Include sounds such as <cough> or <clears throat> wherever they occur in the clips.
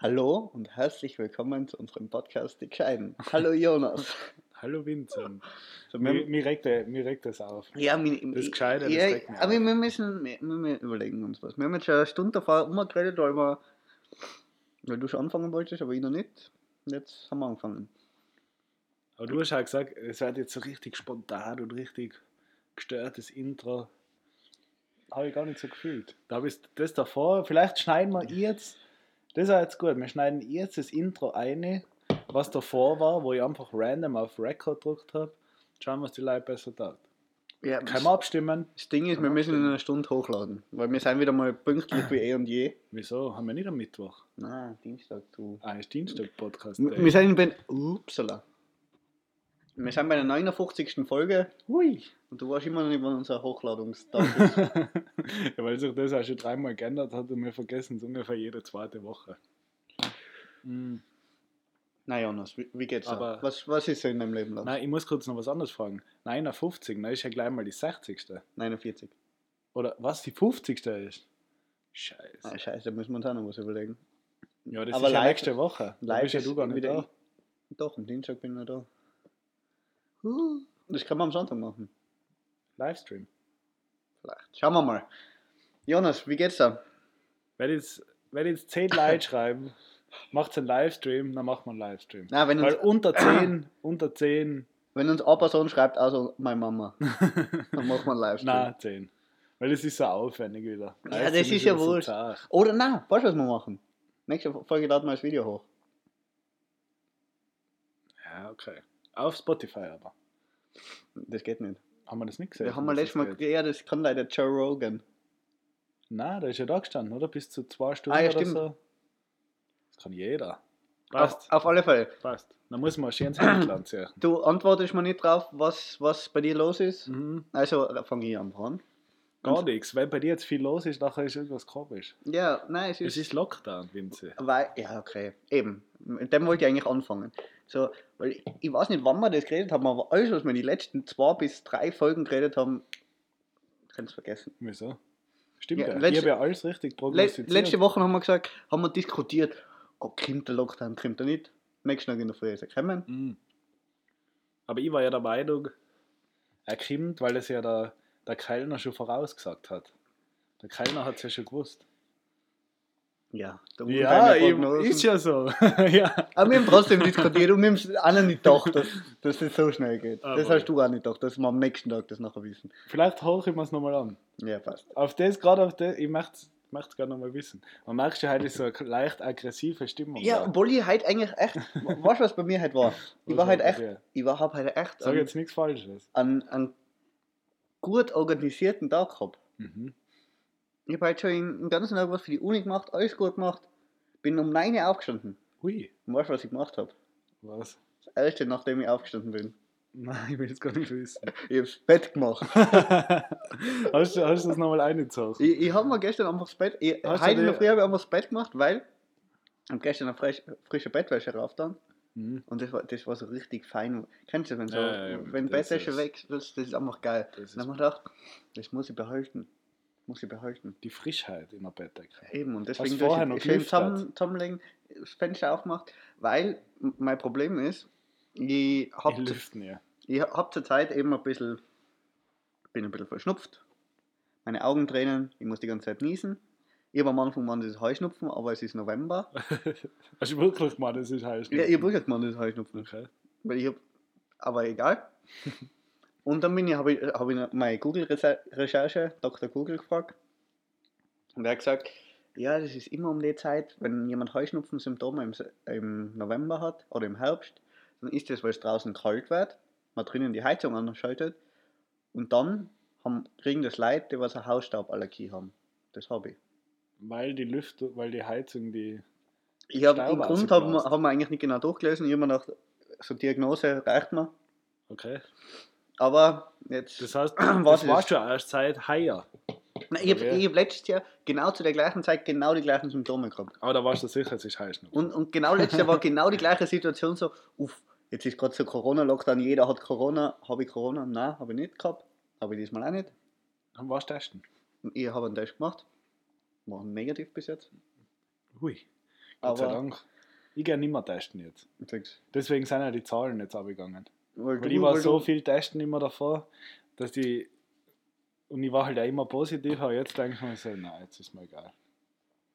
Hallo und herzlich willkommen zu unserem Podcast Die Gescheiden. Hallo Jonas. <laughs> Hallo Vincent. So, Mir, mir, regt, mir regt das auf. ja, mi- Das Gescheite, das ja, regt mich aber auf. wir müssen, wir, wir überlegen uns was. Wir haben jetzt schon eine Stunde davor umgeredet, weil, wir, weil du schon anfangen wolltest, aber ich noch nicht. Und jetzt haben wir angefangen. Aber du hast ja gesagt, es wird jetzt so richtig spontan und richtig gestörtes Intro. Habe ich gar nicht so gefühlt. Da habe ich das davor, vielleicht schneiden wir jetzt, das ist jetzt gut, wir schneiden jetzt das Intro ein, was davor war, wo ich einfach random auf Record gedrückt habe. Schauen, was die Leute besser taugt. Ja, Können wir abstimmen? das Ding ist, wir müssen in einer Stunde hochladen, weil wir sind wieder mal pünktlich wie eh und je. Wieso? Haben wir nicht am Mittwoch? Nein, Dienstag, du. Ah, ist Dienstag-Podcast. Wir wir sind bei, upsala. Wir sind bei der 59. Folge Hui! und du warst immer noch nicht bei unserer Hochladungstag. <laughs> ist. ja, weil sich das auch schon dreimal geändert hat und wir vergessen es ungefähr jede zweite Woche. Mm. Na Jonas, wie, wie geht's Aber- da? Was, was ist so in deinem Leben los? Nein, ich muss kurz noch was anderes fragen. 59, dann ist ja gleich mal die 60. 49. Oder was die 50. ist? Scheiße. Ah, scheiße, da müssen wir uns auch noch was überlegen. Ja, das aber ist ja nächste Woche. Da bist ja du gar nicht wieder- da. Doch, am Dienstag bin ich noch da. Das kann man am Sonntag machen. Livestream. Vielleicht. Schauen wir mal. Jonas, wie geht's da? Wenn jetzt, wenn jetzt 10 Leute schreiben, macht einen Livestream, dann macht man einen Livestream. Na, wenn uns, Weil unter 10, unter 10, wenn uns eine Person schreibt, also meine Mama, dann machen wir einen <laughs> Livestream. na 10. Weil das ist so aufwendig wieder. Ja, Livestream das ist ja wieder so. Oder na, weißt du, was wir machen? Nächste Folge laden wir das Video hoch. Ja, okay. Auf Spotify aber. Das geht nicht. Haben wir das nicht gesehen? Wir haben dass letztes Mal, ja, das kann leider Joe Rogan. Nein, der ist ja da gestanden, oder? Bis zu zwei Stunden Ah, ja, oder stimmt. so. Das kann jeder. Passt, Auf, auf alle Fälle. passt. Dann muss man schön Handland ziehen. Du antwortest mir nicht drauf, was, was bei dir los ist. Mhm. Also fange ich an. Gar nichts. Wenn bei dir jetzt viel los ist, nachher ist irgendwas komisch. Ja, nein, es Es ist. ist Lockdown, Vinze. Weil, ja, okay. Eben. Mit dem wollte ich eigentlich anfangen. So, weil ich, ich weiß nicht, wann wir das geredet haben, aber alles, was wir in die letzten zwei bis drei Folgen geredet haben, kannst vergessen. Wieso? Stimmt Ja, ja. letzte- ich habe ja alles richtig prognostiziert. letzte Woche haben wir gesagt, haben wir diskutiert, oh, kommt der Lockdown, kommt er nicht. Nächsten Tag in der Früh ist er gekommen. Mhm. Aber ich war ja der Meinung, er kommt, weil es ja der, der Kellner schon vorausgesagt hat. Der Kellner hat es ja schon gewusst. Ja, da Ja, deine eben, ist ja so. <laughs> ja. Aber wir haben trotzdem diskutiert und wir haben alle nicht gedacht, dass, dass das so schnell geht. das Aber- hast du auch nicht gedacht, dass wir am nächsten Tag das nachher wissen. Vielleicht hoche ich mir es nochmal an. Ja, passt. Auf das, gerade auf das, ich möchte es gerne nochmal wissen. Man merkt schon, heute ist so eine leicht aggressive Stimmung. Ja, obwohl ich heute eigentlich echt, weißt du, was bei mir heute war? Ich war heute echt, ich war, hab heute echt Sag einen, jetzt nichts Falsches. einen, einen gut organisierten Tag gehabt. Mhm. Ich habe heute schon den ganzen Tag was für die Uni gemacht, alles gut gemacht. Bin um 9 Uhr aufgestanden. Hui, Und weißt du, was ich gemacht habe? was? Das erste, nachdem ich aufgestanden bin. <laughs> Nein, ich will es gar nicht wissen. Ich habe das Bett gemacht. <laughs> hast, du, hast du das nochmal eingezogen? Ich, ich habe mir gestern einfach das Bett, ich, heute in der Früh habe ich einfach das Bett gemacht, weil ich habe gestern eine frisch, frische Bettwäsche rauf dann. Mhm. Und das war, das war so richtig fein. Kennst du, wenn, so, ja, wenn Bettwäsche weg ist, das ist einfach geil. Das Dann habe ich gedacht, das muss ich behalten. Muss ich behalten. die Frischheit in der Bettdecke. Eben, und deswegen vorher tue noch ich gelüftet? zusammen, zusammenlegen, das Fenster aufmacht, weil mein Problem ist, ich Ich habe ja. ich hab zur Zeit eben ein bisschen, bin ein bisschen verschnupft. Meine Augen tränen, ich muss die ganze Zeit niesen. Ich habe am Anfang mal das Heuschnupfen, aber es ist November. <laughs> Hast du wirklich mal, das ist heiß. Ja, ich habe wirklich mal das Heuschnupfen. Okay. Weil ich hab, aber egal. <laughs> Und dann bin ich, habe ich, hab ich meine Google-Recherche, Dr. Google gefragt. Und er hat gesagt, ja, das ist immer um die Zeit, wenn jemand Heuschnupfen-Symptome im, im November hat oder im Herbst, dann ist das, weil es draußen kalt wird, man drinnen die Heizung anschaltet und dann haben, kriegen das Leute, die was eine Hausstauballergie haben. Das habe ich. Weil die Lüftung, weil die Heizung die. Ich habe den Grund haben wir, haben wir eigentlich nicht genau durchgelesen. Ich habe mir gedacht, so Diagnose reicht mir. Okay. Aber jetzt. Das heißt, Was <clears throat> das war schon erst seit heuer. Nein, ich habe Okay. hab letztes Jahr genau zu der gleichen Zeit genau die gleichen Symptome gehabt. Aber da warst du sicher, es ist heiß. Und, und genau letztes Jahr war genau die gleiche Situation so, uff, jetzt ist gerade so Corona-Lockdown, jeder hat Corona. Habe ich Corona? Nein, habe ich nicht gehabt. Habe ich diesmal auch nicht. Dann warst du testen. Ich habe einen Test gemacht. War negativ bis jetzt. Hui. Gott sei Aber Dank. Ich gehe nicht mehr testen jetzt. Deswegen sind ja die Zahlen jetzt abgegangen. Weil, Weil du, ich war weil so du, viel testen immer davor, dass die. Und ich war halt auch immer positiv, aber jetzt denke ich mir so, nein, jetzt ist mir egal.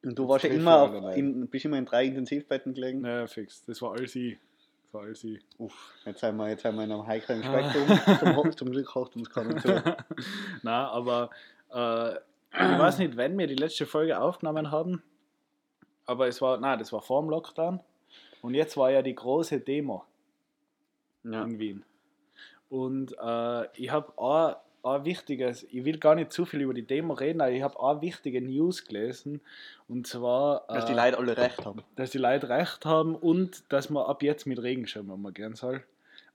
und du warst ja immer, auf, in, bist immer in drei Intensivbetten gelegen. Naja, fix. Das war alles ich. Das war alles ich. Uff, jetzt sind wir, jetzt sind wir in einem heiklen Ah. Spektrum. zum, zum Glück haucht uns keiner zu. <laughs> Nein, aber äh, ich weiß nicht, wenn wir die letzte Folge aufgenommen haben, aber es war, nein, das war vor dem Lockdown. Und jetzt war ja die große Demo Ja. in Wien. Und äh, ich habe ein, ein wichtiges, ich will gar nicht zu viel über die Demo reden, aber ich habe eine wichtige News gelesen. Und zwar, Dass die äh, Leute alle recht haben. dass die Leute recht haben und dass man ab jetzt mit Regenschirm umgehen soll,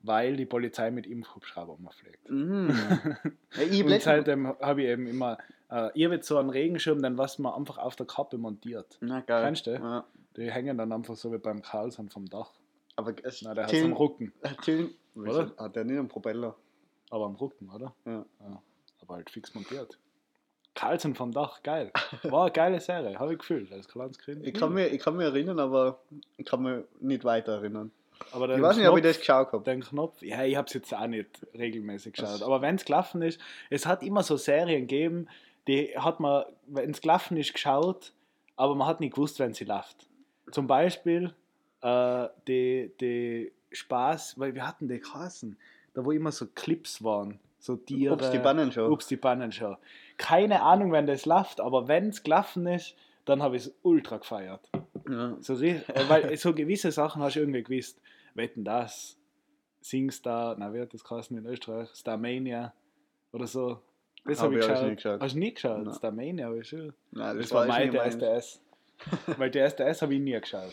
weil die Polizei mit Impfhubschrauber umfliegt. <laughs> Ja, hab Und seitdem habe ich eben immer, äh, ihr wird so einen Regenschirm, dann was man einfach auf der Kappe montiert. Na geil. Kennst du? Ja. Die hängen dann einfach so wie beim Carlson vom Dach. Aber es Na, der hat am Rücken. Oder? Hat der nicht einen Propeller? Aber am Rücken, oder? Ja. Aber halt fix montiert. Carlson vom Dach, geil. War eine geile Serie, habe ich gefühlt als Kind. Ich kann, mich, ich kann mich erinnern, aber ich kann mich nicht weiter erinnern. Aber Ich weiß nicht, ob ich das geschaut habe. Den Knopf, ja, ich habe es jetzt auch nicht regelmäßig geschaut. Was? Aber wenn es gelaufen ist, es hat immer so Serien gegeben, die hat man, wenn es gelaufen ist, geschaut, aber man hat nicht gewusst, wenn sie läuft. Zum Beispiel äh, die, die Spaß, weil wir hatten die Kassen, da wo immer so Clips waren, so Tiere. Ob's die Bannenshow. Ups, die Bannenshow. Keine Ahnung, wenn das läuft, aber wenn es gelaufen ist, dann habe ich es ultra gefeiert. Ja. So, äh, weil <laughs> so gewisse Sachen hast du irgendwie gewusst. Wetten das, Singstar, na wie hat das geheißen in Österreich? Starmania oder so. Das Hab habe ich ich alles geschaut. nicht geschaut. Hast du nie geschaut? Nein. Starmania habe ich schon. Nein, Das, war mein alles nicht meins. DSDS. <laughs> weil DSDS habe ich nie geschaut.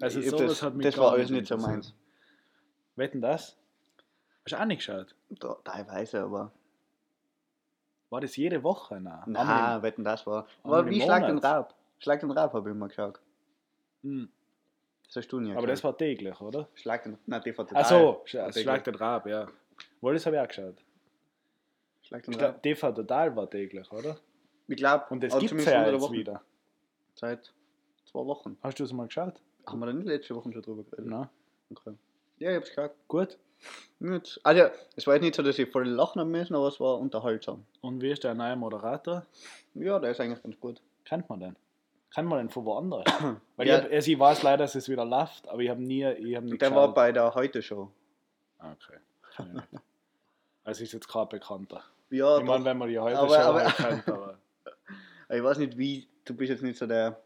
Also Ich sowas das, hat mich das war alles nicht so meins. Wetten das? Hast du auch nicht geschaut? Da, teilweise, aber. War das jede Woche? Nein. Na, wetten, das war. War wie Schlag den. Rab. Schlag den Rab habe ich immer geschaut. Hm. Das hast du nie Aber das war täglich, oder? Schlag den. Nein, die Ach so, Sch- War Schlag den Rab, ja. Wohl, das habe ich auch geschaut. Schlag den Ich glaube. TV Total war täglich, oder? Ich glaube, Und das gibt es ja jetzt wieder. Seit zwei Wochen. Hast du es mal geschaut? Haben wir da nicht letzte Woche schon drüber geredet? Nein. Okay. Ja, ich hab's geschaut. Gut. Nicht. Also, es war jetzt nicht so, dass ich voll lachen haben müssen, aber es war unterhaltsam. Und wie ist der neue Moderator? Ja, der ist eigentlich ganz gut. Kennt man den? Kennt man den von woanders? <coughs> Weil Ja. ich, hab, also ich weiß leider, dass es wieder läuft, aber ich habe nie, ich habe nicht Der war bei der Heute-Show. Ah, Okay. Also ist jetzt gerade bekannter. Ja, ich meine, wenn man die heute Aber- aber- halt kennt, aber <laughs> ich weiß nicht wie, du bist jetzt nicht so der,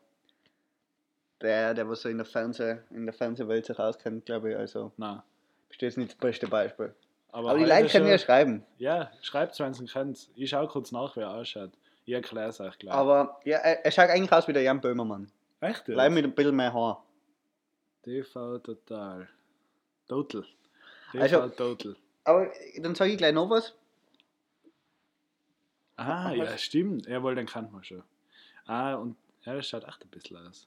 der, der was so in der Fernseh, in der Fernsehwelt sich auskennt, glaube ich. Also nein. jetzt nicht das beste Beispiel. Aber, Aber, die Leute können ja schreiben. Ja, schreibt es, wenn ihr ihn kennt. Ich schaue kurz nach, wie er ausschaut. Ich erkläre es euch gleich. Aber ja, er, er schaut eigentlich aus wie der Jan Böhmermann. Echt? Bleib mit ein bisschen mehr Haar. TV Total. Total. TV Also- Total. Aber dann sage ich gleich noch was. Ah, ja, stimmt. Jawohl, den kennt man schon. Ah, und das schaut echt ein bisschen aus.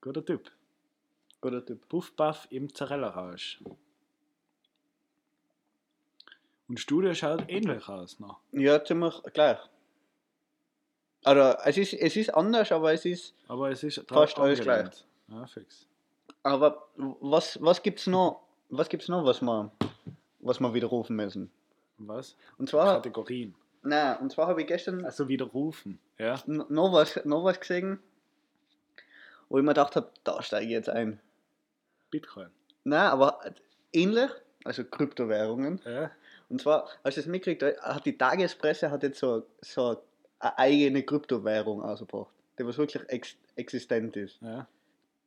Guter Typ. Guter Typ. Puff Puff im Zarella-Rausch. Und Studio schaut ähnlich aus noch. Ja, ziemlich gleich. Also, es ist, es ist anders, aber es ist. Aber es ist Fast alles angelehnt. Ja, fix. Aber was, was gibt's noch? Was gibt's noch, was wir, was wir widerrufen müssen? Was? Und zwar, Kategorien. nein, und zwar habe ich gestern Also widerrufen. Ja. noch was, noch was gesehen, wo ich mir gedacht habe, da steige ich jetzt ein. Bitcoin. Nein, aber ähnlich, also Kryptowährungen. Ja. Und zwar, als ich das mitgekriegt habe, hat die Tagespresse hat jetzt so, so eine eigene Kryptowährung ausgebracht, die was wirklich ex existent ist. Ja.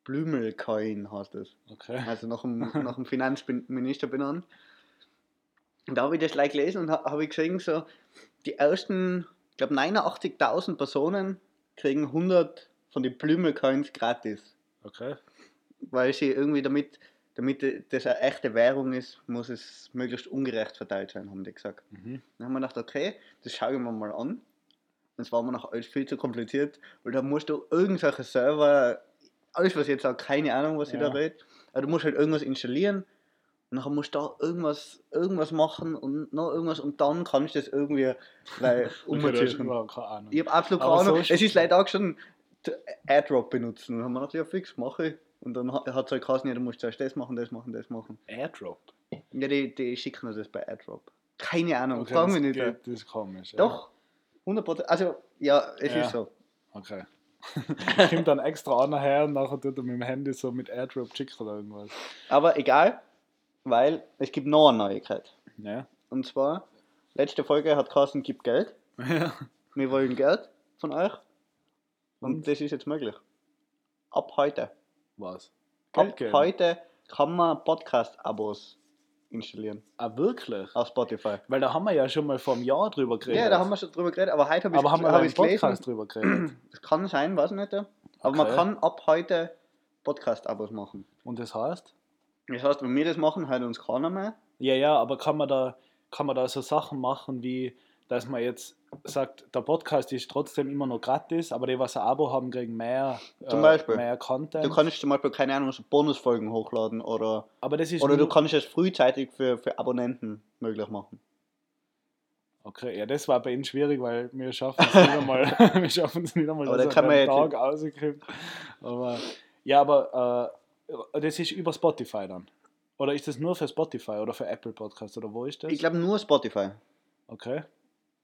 Blümelcoin heißt das. Okay. Also nach dem, nach dem Finanzminister benannt. Und da habe ich das gleich gelesen und ha- habe ich gesehen, so die ersten, ich glaube 89.000 Personen kriegen 100 von den Blümelcoins gratis. Okay. Weil sie irgendwie damit, damit das eine echte Währung ist, muss es möglichst ungerecht verteilt sein, haben die gesagt. Mhm. Dann haben wir gedacht, okay, das schauen wir mal an. Und es war mir noch alles viel zu kompliziert, weil da musst du irgendwelche Server, alles was ich jetzt sage, keine Ahnung, was ich Ja. da rede, aber du musst halt irgendwas installieren und dann musst du da irgendwas, irgendwas machen und noch irgendwas und dann kannst du das irgendwie <laughs> Okay, hast umziehen. Ahnung. Ich habe absolut keine so Ahnung. ist- es ist leider auch schon AirDrop benutzen. Und dann haben wir gedacht, ja fix, mache ich. Und dann hat es halt geheißen, ja, du musst zuerst das machen, das machen, das machen. Airdrop. Ja, die, die schicken uns das bei AirDrop. Keine Ahnung, Okay, fragen wir nicht. geht, das ist komisch. Doch, 100%. Also, ja, es Ja. ist so. Okay. <laughs> Kommt dann extra einer her und nachher tut er mit dem Handy so mit Airdrop schicken oder irgendwas. Aber egal, weil es gibt noch eine Neuigkeit. Ja. Und zwar, letzte Folge hat Carsten gibt Geld. <laughs> Ja. Wir wollen Geld von euch. Und, Und? das ist jetzt möglich. Ab heute. Was? Ab Geld heute kann man Podcast-Abos installieren Ah, wirklich? auf Spotify. Weil da haben wir ja schon mal vor einem Jahr drüber geredet. Ja, da haben wir schon drüber geredet, aber heute habe ich Aber haben wir hab gelesen. Podcast drüber geredet. <clears throat> Das kann sein, weiß ich nicht. Aber man Okay. kann ab heute Podcast-Abos machen. Und das heißt? Das heißt, wenn wir das machen, hört uns keiner mehr. Ja, ja, aber kann man da, kann man da so Sachen machen, wie, dass man jetzt sagt, der Podcast ist trotzdem immer noch gratis, aber die, was ein Abo haben, kriegen mehr, Zum äh, Beispiel. mehr Content. Du kannst zum Beispiel, keine Ahnung, so Bonusfolgen hochladen oder, aber das ist oder du kannst es frühzeitig für, für Abonnenten möglich machen. Okay, ja, das war bei ihnen schwierig, weil wir schaffen es nicht einmal, <laughs> <laughs> wir schaffen es nicht einmal, Aber dass da kann man Tag rauskommt. Aber, ja, aber äh, das ist über Spotify dann. Oder ist das nur für Spotify oder für Apple Podcast oder wo ist das? Ich glaube nur Spotify. Okay.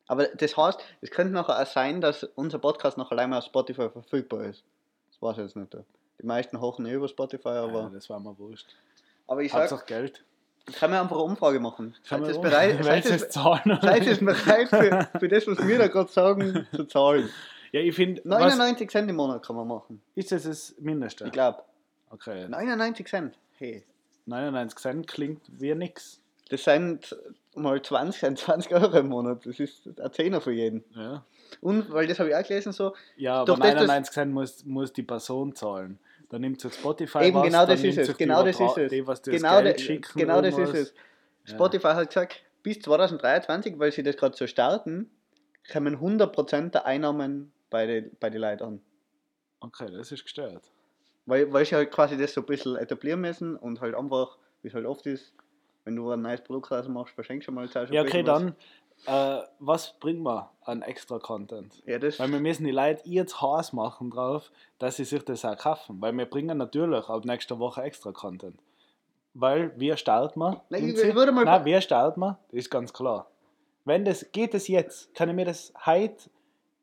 Aber das heißt, es könnte nachher auch sein, dass unser Podcast noch allein auf Spotify verfügbar ist. Das weiß ich jetzt nicht. Die meisten hochen eh über Spotify, Ja, aber, das war mir wurscht. aber ich sag, Hauptsache Geld. kann man einfach eine Umfrage machen. Kann <laughs> Seid ihr bereit, seid es zahlen? seid ihr bereit für, für das, was wir da gerade sagen, <laughs> zu zahlen? Ja, ich finde, was 99 Cent im Monat kann man machen. ist das das Mindeste? Ich glaube. Okay. 99 Cent. Hey. 99 Cent klingt wie nix. Das sind mal 20, sind 20 Euro im Monat. Das ist ein Zehner für jeden. Ja, Und, weil das habe ich auch gelesen, so, ja aber Doch das- das- 99 Cent muss, muss die Person zahlen. Dann nimmt sie Spotify Eben, was, genau das ist es, sich genau das ist es. Die, was dir genau, das Geld schicken, genau das ist es. Spotify hat gesagt, bis 2023, weil sie das gerade so starten, kommen 100% der Einnahmen bei den bei die Leuten an. Okay, das ist gestört. Weil, weil sie halt quasi das so ein bisschen etablieren müssen und halt einfach, wie es halt oft ist, wenn du ein neues Produkt raus machst, verschenkst du mal zuerst ein Ja, okay, dann, äh, was bringt man an extra Content? Ja, das, Weil wir müssen die Leute jetzt Hass machen drauf, dass sie sich das auch kaufen. Weil wir bringen natürlich ab nächster Woche extra Content. Weil wir starten wir. Nein, ich- ich würde mal- Nein, wir starten wir, das ist ganz klar. Wenn das geht es jetzt, können wir das heute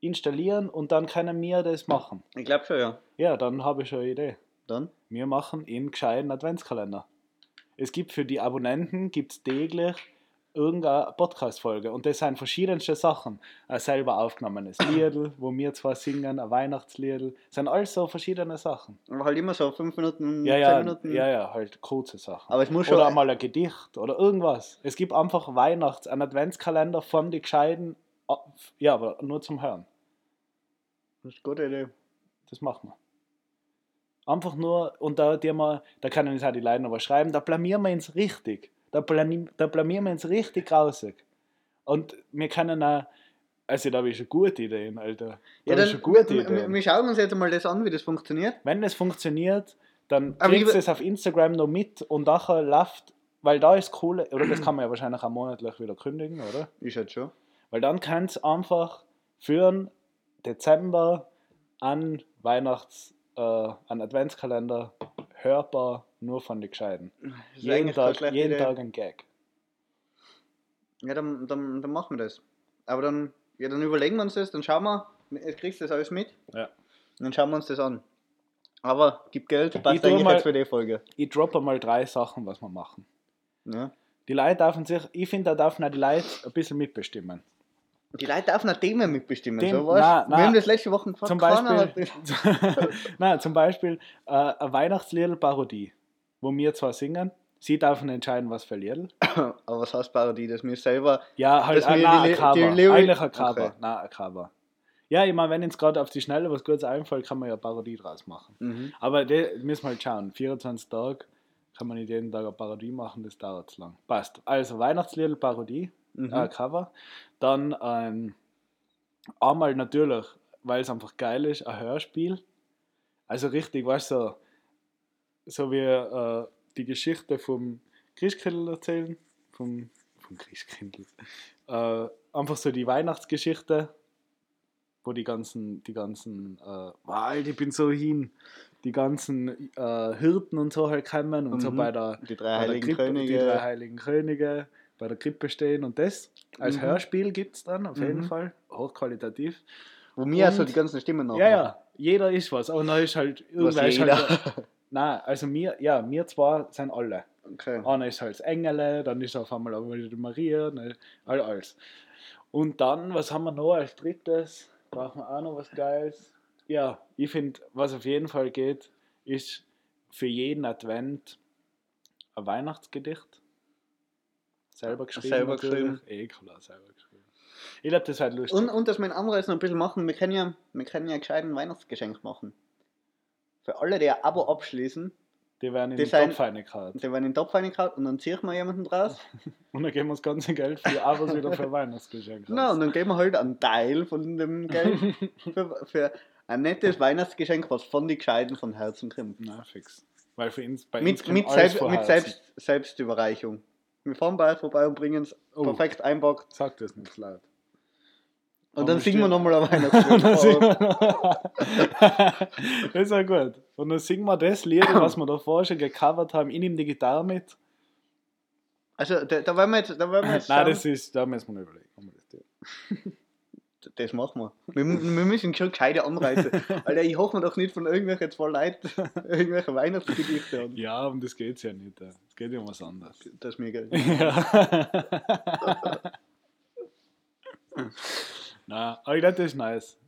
installieren und dann können wir das machen. ich glaube schon, ja. Ja, dann habe ich schon eine Idee. Dann? Wir machen einen gescheiten Adventskalender. Es gibt für die Abonnenten gibt's täglich irgendeine Podcast-Folge und das sind verschiedenste Sachen. Ein selber aufgenommenes <coughs> Liedl, wo wir zwar singen, ein Weihnachtsliedl, sind alles so verschiedene Sachen. Aber halt immer so 5 Minuten, Ja, 10 ja, Minuten. ja, ja, halt kurze Sachen. Aber es muss schon. Oder einmal ein Gedicht oder irgendwas. Es gibt einfach Weihnachts-, einen Adventskalender von die gescheiten, ja, aber nur zum Hören. Das ist eine gute Idee. Das machen wir. Einfach nur, und da, die mal, da können uns auch die Leute noch was schreiben, da blamieren wir uns richtig. Da, da blamieren wir uns richtig grausig. Und wir können auch, also da habe ich schon gute Ideen, Alter. Da Ja, dann, ich schon gute wir, wir, schauen uns jetzt mal das an, wie das funktioniert. Wenn es funktioniert, dann kriegst du es auf Instagram noch mit und nachher läuft, weil da ist cool, oder das kann man ja wahrscheinlich auch monatlich wieder kündigen, oder? Ist jetzt schon. Weil dann kannst du einfach für den Dezember an Weihnachts, äh, an Adventskalender hörbar nur von den Gescheiten. Jeden Tag, jeden. Tag ein Gag. Ja, dann, dann, dann machen wir das. Aber dann, ja, dann überlegen wir uns das, dann schauen wir, jetzt kriegst du das alles mit. Ja. Und dann schauen wir uns das an. Aber gib Geld, Ich passt eigentlich mal- für die Folge. Ich droppe mal drei Sachen, was wir machen. Ja. Die Leute dürfen sich, ich finde, da dürfen auch die Leute ein bisschen mitbestimmen. Die Leute dürfen auch Themen mitbestimmen. Dem- so, na, na. wir haben das letzte Woche gefragt. Zum Beispiel, <laughs> Nein, zum Beispiel äh, eine Weihnachtsliedl-Parodie, wo wir zwar singen, sie dürfen entscheiden, was für Liedl. <laughs> Aber was heißt Parodie, dass wir selber. Ja, halt äh, nein, die ein die Lyric- Eigentlich ein Cover. Okay. Nein, ein Cover. Ja, ich meine, wenn uns gerade auf die Schnelle was Gutes einfällt, kann man ja eine Parodie draus machen. Mhm. Aber das müssen wir halt schauen. 24 Tage kann man nicht jeden Tag eine Parodie machen, das dauert zu lang. Passt. Also Weihnachtsliedl Parodie, Mhm. äh, Cover. Dann ähm, einmal natürlich, weil es einfach geil ist, ein Hörspiel. Also richtig, weißt du, so, so wie äh, die Geschichte vom Christkindl erzählen. Vom, vom Christkindl. Äh, einfach so die Weihnachtsgeschichte wo die ganzen, die ganzen, äh, Alter, ich bin so hin, die ganzen äh, Hirten und so halt kommen und so Mhm. bei der, Die drei Heiligen Krippe, Könige. die drei Heiligen Könige bei der Krippe stehen und das als Mhm. Hörspiel gibt es dann auf jeden Mhm. Fall, hochqualitativ. Wo mir Und- so die ganzen Stimmen noch. Ja, ja, jeder ist was, aber dann ist halt, irgendwer ist jeder. halt, <laughs> nein, also mir, ja, mir zwar sind alle. Okay. Einer ist halt das Engele, dann ist auf einmal auch wieder die Maria, ne, all, alles. Und dann, was haben wir noch als drittes? Brauchen wir auch noch was Geiles? Ja, ich finde, was auf jeden Fall geht, ist für jeden Advent ein Weihnachtsgedicht. Selber geschrieben. Selber geschrieben. Eh klar, selber geschrieben. Ich glaube, das wird lustig. Und, und dass mein anderes noch ein bisschen machen, wir können ja, wir können ja gescheit ein Weihnachtsgeschenk machen. Für alle, die ein Abo abschließen, die werden in die den Topf reingehauen. die werden in den Topf reingehauen und dann ziehen wir jemanden draus. <laughs> Und dann geben wir das ganze Geld für Abos wieder für <laughs> Weihnachtsgeschenk. Na, raus. und dann geben wir halt einen Teil von dem Geld <laughs> für, für ein nettes Weihnachtsgeschenk, was von die Gescheiten von Herzen kommt. Na, fix. Weil für uns, bei uns Mit, kommt mit, selbst, mit selbst, Selbstüberreichung. Wir fahren bald vorbei und bringen es Oh. perfekt einpackt. Sag das nicht laut. Und dann singen wir nochmal <laughs> ein Und dann singen Weihnachtslied. das <laughs> ist ja gut. Und dann singen wir das Lied, <coughs> was wir davor schon gecovert haben. Ich nehme die Gitarre mit. Also, da, da werden wir jetzt, da werden wir jetzt Nein, das ist, da müssen wir noch überlegen. <laughs> das machen wir. Wir, wir müssen schon gescheite Anreize. <laughs> Alter, ich hoffe mir doch nicht von irgendwelchen zwei Leuten <laughs> irgendwelche Weihnachtsgedichte an. Ja, um das geht es ja nicht. Es geht ja um was anderes. Das ist mir geil. Ja. Na, aber ich glaube, das ist nice.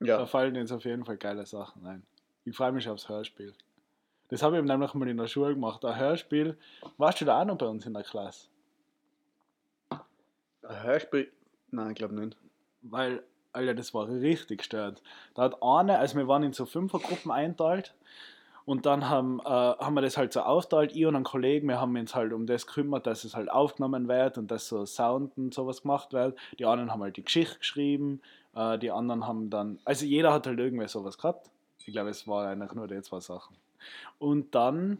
Da Ja. fallen jetzt auf jeden Fall geile Sachen ein. Ich freue mich aufs Hörspiel. Das habe ich nämlich mal in der Schule gemacht. Ein Hörspiel. Warst du da auch noch bei uns in der Klasse? Ein Hörspiel? Nein, ich glaube nicht. Weil, Alter, das war richtig gestört. Da hat eine, also wir waren in so Fünfergruppen einteilt und dann haben, äh, haben wir das halt so aufteilt, ich und ein Kollegen, wir haben uns halt um das gekümmert, dass es halt aufgenommen wird und dass so Sound und sowas gemacht wird. Die anderen haben halt die Geschichte geschrieben, äh, die anderen haben dann, also jeder hat halt irgendwie sowas gehabt. Ich glaube, es war eigentlich nur die zwei Sachen. Und dann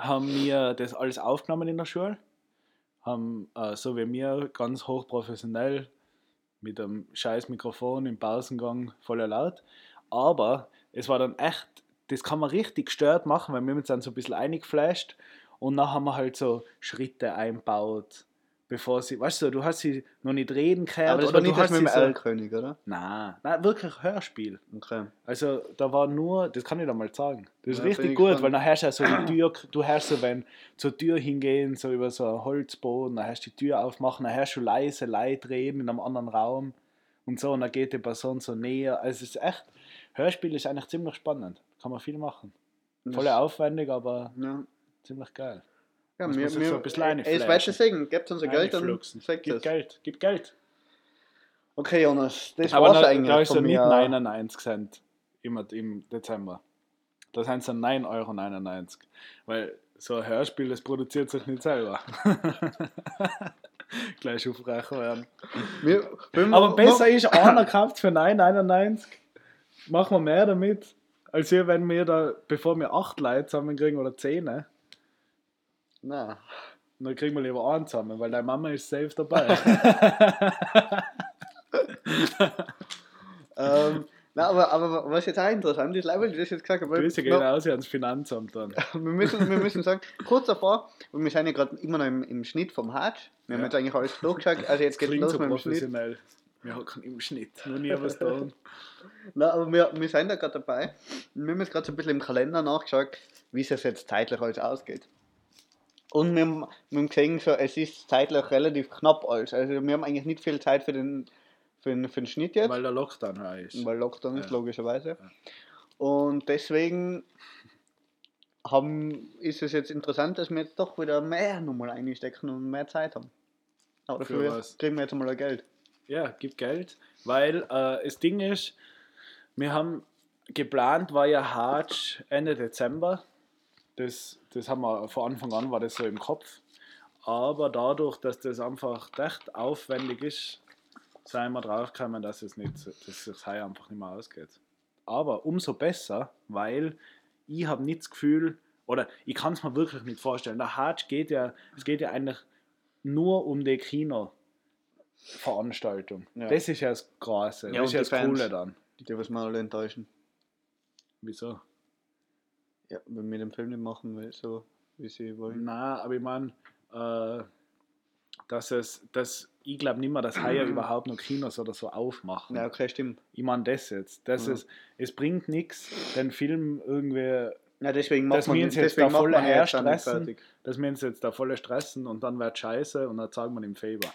haben wir das alles aufgenommen in der Schule, haben äh, so wie mir ganz hochprofessionell mit einem scheiß Mikrofon im Pausengang voller laut. Aber es war dann echt, das kann man richtig gestört machen, weil wir uns dann so ein bisschen eingeflasht und dann haben wir halt so Schritte einbaut, bevor sie, weißt du, du hast sie noch nicht reden gehört Aber das oder war du nicht das hast mit dem so, Erlkönig, oder? Nein, nein, wirklich Hörspiel. Okay. Also da war nur, das kann ich dir mal sagen. Das ist Ja, richtig ich gut, gespannt. weil dann hörst du so die Tür, du hörst so, wenn zur Tür hingehen, so über so einen Holzboden, dann hörst du die Tür aufmachen, dann hörst du leise Leute reden in einem anderen Raum und so, und dann geht die Person so näher. Also es ist echt, Hörspiel ist eigentlich ziemlich spannend. Kann man viel machen. Voll aufwendig, aber Ja. ziemlich geil. Ja, mir, mir, so ein bisschen äh, es weiter sagen, gebt uns ein Geld und Einfluxen. sagt Gib es. Geld, gib Geld. Okay, Jonas, das Aber war's eigentlich da ist ja nicht mir. 99 Cent im, im Dezember. Da sind es dann 9,99 Euro. Weil so ein Hörspiel, das produziert sich nicht selber. <laughs> Gleich aufreichen werden. Wir, Aber besser ist, einer kauft für 9,99. Machen wir mehr damit, als wir, wenn wir da, bevor wir 8 Leute zusammenkriegen oder 10, ne? Nein. dann kriegen wir lieber einen zusammen, weil deine Mama ist safe dabei. <laughs> ähm, na, aber, aber was jetzt auch interessant ist, weil du das jetzt gesagt weil- Grüße gehen raus ans Finanzamt dann. <laughs> wir, müssen, wir müssen sagen, kurz davor, und wir sind ja gerade immer noch im, im Schnitt vom Hatsch, wir haben Ja. jetzt eigentlich alles durchgeschaut, also jetzt geht's los so mit dem Schnitt. Wir hocken im Schnitt, noch nie was da. <laughs> Na, aber wir, wir sind da gerade dabei. Wir haben jetzt gerade so ein bisschen im Kalender nachgeschaut, wie es jetzt zeitlich alles ausgeht. Und wir haben, wir gesehen, so, es ist zeitlich relativ knapp alles. Also wir haben eigentlich nicht viel Zeit für den, für den, für den Schnitt jetzt, Weil der Lockdown ist. weil Lockdown ist, Ja. logischerweise. Und deswegen haben, ist es jetzt interessant, dass wir jetzt doch wieder mehr nochmal einstecken und mehr Zeit haben. Aber Für dafür kriegen wir jetzt einmal Geld. Ja, gibt Geld, weil äh, das Ding ist, wir haben geplant, war ja Hatsch Ende Dezember. Das, das haben wir von Anfang an, war das so im Kopf. Aber dadurch, dass das einfach echt aufwendig ist, sind wir draufgekommen, dass es nicht, dass es sich heuer einfach nicht mehr ausgeht. Aber umso besser, weil ich habe nicht das Gefühl, oder ich kann es mir wirklich nicht vorstellen. Der Hatsch geht ja, es geht ja eigentlich nur um die Kino. Veranstaltung. Ja. Das ist ja das Krasse. Ja, das ist ja die das Coole dann. Die, was wir alle enttäuschen. Wieso? Ja, wenn wir den Film nicht machen, so wie sie wollen. Na, aber ich meine, äh, dass es, dass ich glaube nicht mehr, dass heuer <clears throat> überhaupt noch Kinos oder so aufmachen. Ja, okay, stimmt. Ich meine das jetzt. Das Ja. ist, es bringt nichts, den Film irgendwie, Ja, deswegen Dass macht man, wir uns jetzt da voll herstressen. dass wir uns jetzt da voll stressen und dann wird scheiße und dann sagen wir im Februar.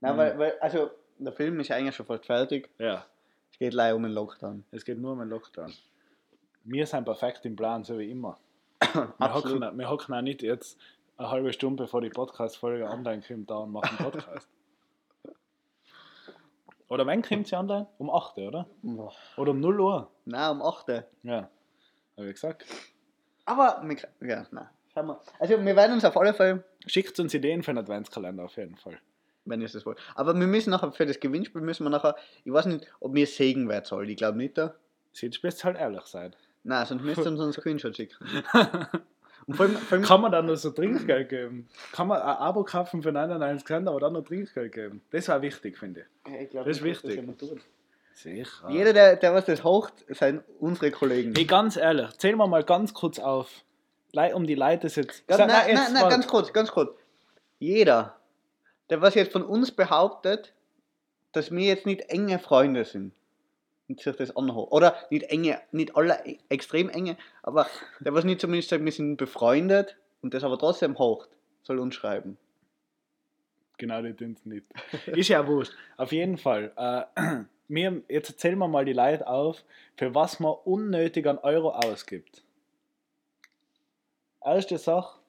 Nein, Mhm. weil, weil, also, der Film ist eigentlich schon fast fertig. Ja, Es geht leider um den Lockdown. es geht nur um den Lockdown. Wir sind perfekt im Plan, so wie immer. <coughs> Wir hocken, wir hocken auch nicht jetzt eine halbe Stunde bevor die Podcast-Folge online kommt da und machen Podcast. <laughs> oder wann kommt sie online? Um 8 Uhr, oder? Oder um 0 Uhr? Nein, um 8. Ja, habe ich gesagt. Aber, wir, ja, nein. Schauen wir. Also, wir werden uns auf alle Fälle, Schickt uns Ideen für einen Adventskalender auf jeden Fall. wenn ihr das wollt. Aber wir müssen nachher, für das Gewinnspiel müssen wir nachher, ich weiß nicht, ob mir Segen wert soll. Ich glaube nicht da. Bist halt ehrlich sein. Nein, sonst müsst ihr uns einen <laughs> Screenshot schicken. <laughs> Und vor allem, vor allem Kann man dann noch so Trinkgeld geben? Kann man ein Abo kaufen für 99 Cent, aber dann noch Trinkgeld geben? Das war wichtig, finde ich. Ja, ich glaub Das ist wichtig. tut. Sicher. Jeder, der, der was das hocht, sind unsere Kollegen. Hey, ganz ehrlich, zählen wir mal ganz kurz auf. Um die Leute das jetzt. Ganz, nein, nein, nein, jetzt nein, ganz kurz, ganz kurz. Jeder, der was jetzt von uns behauptet, dass wir jetzt nicht enge Freunde sind und sich das anhört. Oder nicht enge, nicht alle e- extrem enge, aber der was nicht zumindest sagt, wir sind befreundet und das aber trotzdem hocht, soll uns schreiben. Genau, die tun es nicht. <laughs> Ist ja wurscht. Auf jeden Fall. Äh, <clears throat> wir, jetzt erzählen wir mal die Leute auf, für was man unnötig an Euro ausgibt. Erste Sache,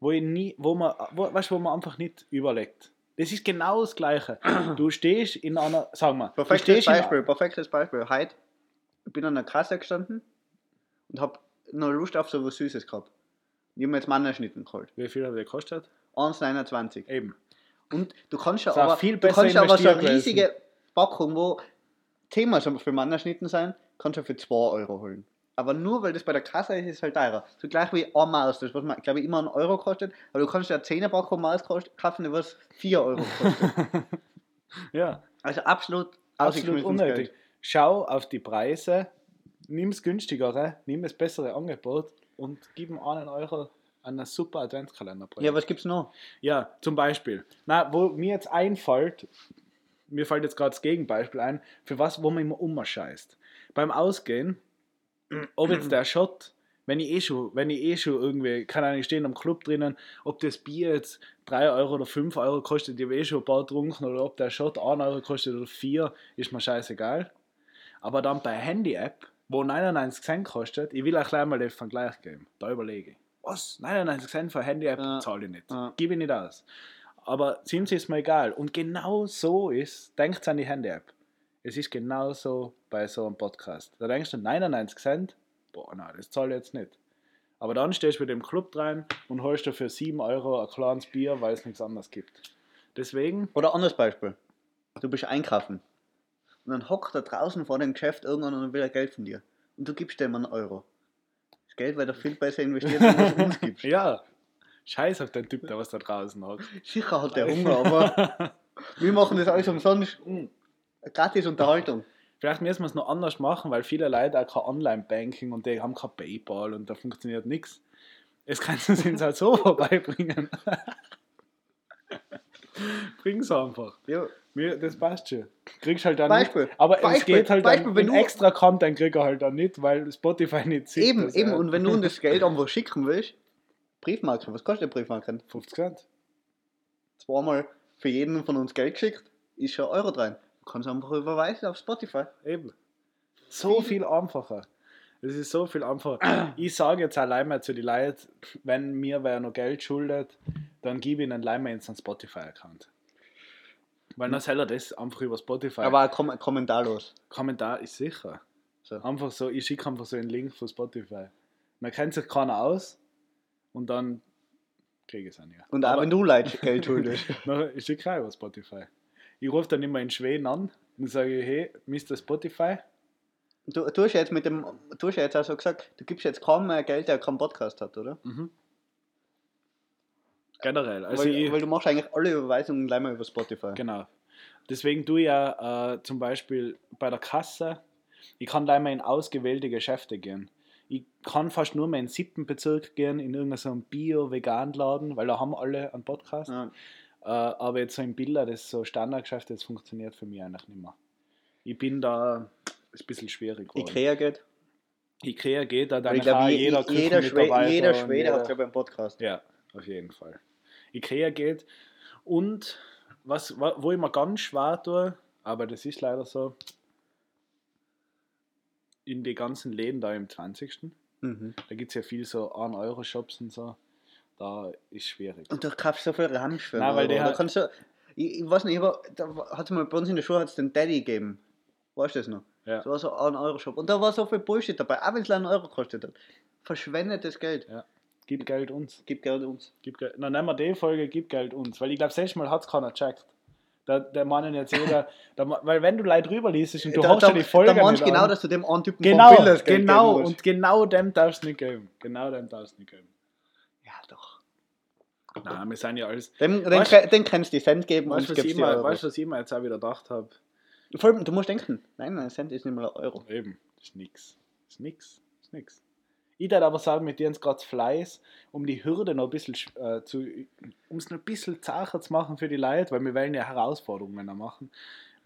wo, ich nie, wo, man, wo, weißt, wo man einfach nicht überlegt. Das ist genau das Gleiche. <clears throat> Du stehst in einer, sagen wir, du Perfektes Beispiel, perfektes Beispiel. Heute, ich bin an der Kasse gestanden und habe noch Lust auf so was Süßes gehabt. Ich habe mir jetzt Mannerschnitten geholt. Wie viel hat der gekostet? 1,29. Eben. Und du kannst ja aber, viel du kannst aber so eine riesige Packung, wo Thema für Mannerschnitten sein, kannst du für 2 Euro holen. Aber nur weil das bei der Kasse ist, ist es halt teurer. So gleich wie ein Maus, das was man, glaube ich, immer einen Euro kostet, aber du kannst ja eine 10er Packung Maus kost- kaufen, die was 4 Euro kostet. <laughs> Ja, also absolut, absolut unnötig. Schau auf die Preise, nimm das günstigere, nimm das bessere Angebot und gib ihm einen Euro an einen super Adventskalender. Ja, was gibt's noch? Ja, zum Beispiel. Na, wo mir jetzt einfällt, mir fällt jetzt gerade das Gegenbeispiel ein, für was, wo man immer umscheißt. Beim Ausgehen, ob jetzt <clears throat> der Shot, wenn ich eh schon, wenn ich eh schon irgendwie, keine Ahnung, ich stehe am Club drinnen, ob das Bier jetzt 3 Euro oder 5 Euro kostet, ich habe eh schon ein paar getrunken, oder ob der Shot 1 Euro kostet oder 4, ist mir scheißegal. Aber dann bei Handy-App, wo 99 Cent kostet, ich will auch gleich mal den Vergleich geben. Da überlege ich. Was? 99 Cent für Handy-App Ja. zahle ich nicht. Ja. Gebe ich nicht aus. Aber sind sie es mir egal. Und genau so ist, denkt an die Handy-App. Es ist genau so bei so einem Podcast. Da denkst du 99 Cent, boah, nein, das zahle ich jetzt nicht. Aber dann stehst du mit dem Club rein und holst dir für 7 Euro ein kleines Bier, weil es nichts anderes gibt. Deswegen, Oder anderes Beispiel. Du bist einkaufen. Und dann hockt da draußen vor dem Geschäft irgendwann und will er Geld von dir. Und du gibst dem einen Euro. Das Geld wird doch viel besser investiert, als du uns gibst. <laughs> ja, scheiß auf den Typ, der was da draußen hat. Sicher hat der Hunger, aber <laughs> wir machen das alles umsonst. Gratis Unterhaltung. Vielleicht müssen wir es noch anders machen, weil viele Leute auch kein Online-Banking und die haben kein Paypal und da funktioniert nichts. Es kannst du es uns halt so <laughs> vorbeibringen. <laughs> Bring's einfach. Ja. Mir, das passt schon. Kriegst halt dann Beispiel. nicht. Aber es Beispiel. geht halt Beispiel, dann, wenn du- extra Content kriegt er halt dann nicht, weil Spotify nicht sieht. Eben, eben. er- Und wenn du das Geld <laughs> einfach schicken willst, Briefmarken, was kostet Briefmarken? 50 Cent. Zweimal für jeden von uns Geld geschickt, ist schon Euro drin. Du kannst einfach überweisen auf Spotify. Eben. So viel einfacher. Es ist so viel einfacher. <clears throat> Ich sage jetzt allein mal zu den Leuten, wenn mir wer noch Geld schuldet, dann gebe ich ihnen allein mal in seinen Spotify-Account. Weil dann soll er das einfach über Spotify. Aber kom kommentarlos. Kommentar ist sicher. So. Einfach so, ich schicke einfach so einen Link von Spotify. Man kennt sich keiner aus und dann kriege ich es an ja. Und auch Aber- wenn du Leute Geld schuldest. <laughs> Ich schicke auch über Spotify. Ich rufe dann immer in Schweden an und sage, hey, Mr. Spotify, Du, du hast jetzt mit dem, du hast jetzt also gesagt, du gibst jetzt kaum mehr Geld, der keinen Podcast hat, oder? Mhm. Generell. Also weil, ich, weil du machst eigentlich alle Überweisungen gleich mal über Spotify. Genau. Deswegen tue ich ja äh, zum Beispiel bei der Kasse, ich kann gleich mal in ausgewählte Geschäfte gehen. Ich kann fast nur mehr in den siebten Bezirk gehen, in irgendeinem Bio-Vegan-Laden, weil da haben alle einen Podcast. Ja. Äh, aber jetzt so in Bilder, das ist so Standardgeschäft, das funktioniert für mich eigentlich nicht mehr. Ich bin da, ist ein bisschen schwierig geworden. Ikea geht. Ikea geht da dann ich glaube, auch je, jeder jeder, Schwede, Küchenmitarbeiter jeder Schwede hat, glaube ich, einen Podcast. ja, auf jeden Fall. Ikea geht. Und was, wa- wo ich mir ganz schwer tue, aber das ist leider so, in die ganzen Läden da im 20. Mhm. Da gibt es ja viel so 1-Euro-Shops und so. Da ist schwierig. Und du kaufst so viel Ramsch für Nein, weil Euro. Hat- kannst du, ich, ich weiß nicht, aber da hat es mal bei uns in der Schule hat's den Daddy gegeben. Weißt du das noch? Ja. Das war so ein Euro-Shop. Und da war so viel Bullshit dabei, auch wenn es einen Euro gekostet hat. Verschwendet das Geld. Gib Geld uns. Gib Geld uns. Gib Geld. Na, nehmen wir die Folge, gib Geld uns. Weil ich glaube, das Mal hat es keiner gecheckt. Da, der meinen jetzt jeder, <laughs> da, weil wenn du Leute drüber liest und du da, hast da, ja die Folge da meinst genau, an. dass du dem einen Typen genau, von Bilders Geld genau, und genau dem darfst du nicht geben. Genau dem darfst du nicht geben. Ja, doch. Nein, wir sind ja alles. Dem, den, Weißt- den, den kannst du die Cent geben Weißt du, und was, du, was ich mir jetzt auch wieder gedacht habe? Vor allem, du musst denken, nein, ein Cent ist nicht mal ein Euro. Eben, das ist nix. Das ist nix. Das ist nix. Ich würde aber sagen, mit dir jetzt gerade Fleiß, um die Hürde noch ein bisschen sch- äh, zu, um es noch ein bisschen zacher zu machen für die Leute, weil wir wollen ja Herausforderungen machen.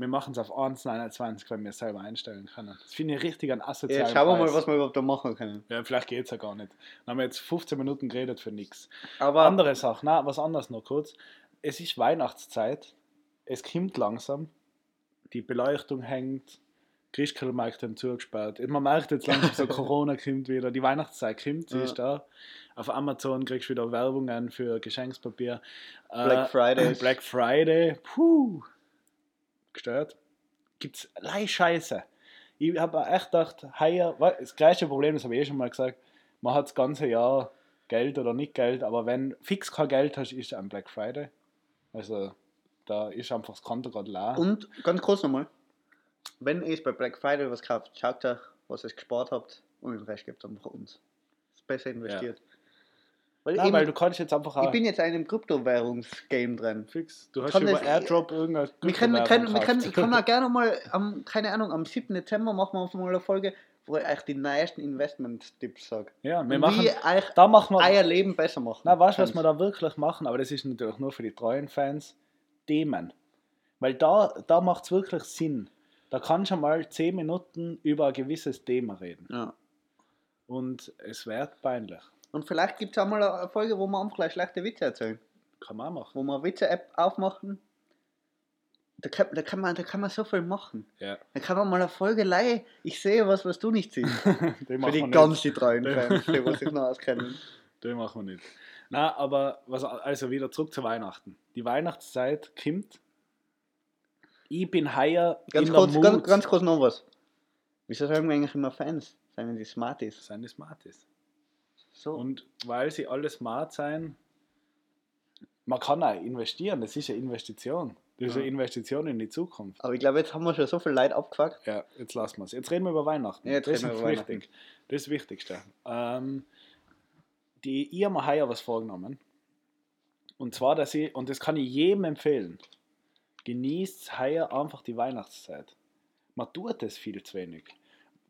Wir machen es auf 1,29, weil wir es selber einstellen können. Das finde ich richtig ein asozialen Ja, schauen wir mal, was wir überhaupt da machen können. Ja, vielleicht geht es ja gar nicht. Dann haben wir jetzt 15 Minuten geredet für nichts. Aber Andere Sache, na, was anderes noch kurz. Es ist Weihnachtszeit, es kommt langsam, die Beleuchtung hängt, Christkindlmärkte haben zugesperrt. Man merkt jetzt langsam, so <laughs> Corona kommt wieder, die Weihnachtszeit kommt, sie Ja. ist da. Auf Amazon kriegst du wieder Werbungen für Geschenkspapier. Äh, Black Friday. Black Friday, puh, gestört. Gibt's lei Scheiße. Ich habe echt gedacht, heuer, das gleiche Problem, das habe ich eh schon mal gesagt, man hat das ganze Jahr Geld oder nicht Geld, aber wenn fix kein Geld hast, ist am Black Friday. Also da ist einfach das Konto gerade leer. Und ganz kurz nochmal, wenn ihr bei Black Friday was kauft, schaut euch, was ihr gespart habt und den Rest gebt einfach uns. Das ist besser investiert. Weil, Nein, eben, weil du kannst jetzt einfach ich bin jetzt in einem Kryptowährungsgame drin. fix. Du hast über Airdrop irgendein Wir können, wir können, wir können, ich kann auch gerne mal, am, keine Ahnung, am 7. Dezember machen wir mal eine Folge, wo ich euch die neuesten Investment-Tipps sage. Ja, wir machen, Wie ihr euch da machen wir, euer Leben besser machen. Na, weißt du, was wir da wirklich machen? Aber das ist natürlich nur für die treuen Fans. Themen. Weil da, da macht es wirklich Sinn. Da kannst du mal 10 Minuten über ein gewisses Thema reden. Ja. Und es wird peinlich. Und vielleicht gibt es auch mal eine Folge, wo wir einfach gleich schlechte Witze erzählen. Kann man auch machen. Wo wir eine Witze-App aufmachen. Da kann, da, kann man, da kann man so viel machen. Ja. Da kann man mal eine Folge leihen. Ich sehe was, was du nicht siehst. <laughs> Für die ganz nicht. die treuen Fans, die was sich noch auskennen. <laughs> Den machen wir nicht. Na, aber was, also wieder zurück zu Weihnachten. Die Weihnachtszeit kommt. Ich bin heuer Ganz in kurz, der ganz, Mut. ganz kurz noch was. Wieso sagen wir eigentlich immer Fans? Sagen die Smarties? Seien die Smarties. So. Und weil sie alle smart sein, man kann auch investieren, das ist eine Investition. Das ist eine Investition in die Zukunft. Aber ich glaube, jetzt haben wir schon so viel Leid abgefuckt. Ja, jetzt lassen wir es. Jetzt reden wir über Weihnachten. Ja, jetzt das reden wir ist über wichtig. Das ist das Wichtigste. Ähm, die, ich habe mir heuer was vorgenommen. Und zwar, dass ich, und das kann ich jedem empfehlen, genießt heuer einfach die Weihnachtszeit. Man tut das viel zu wenig.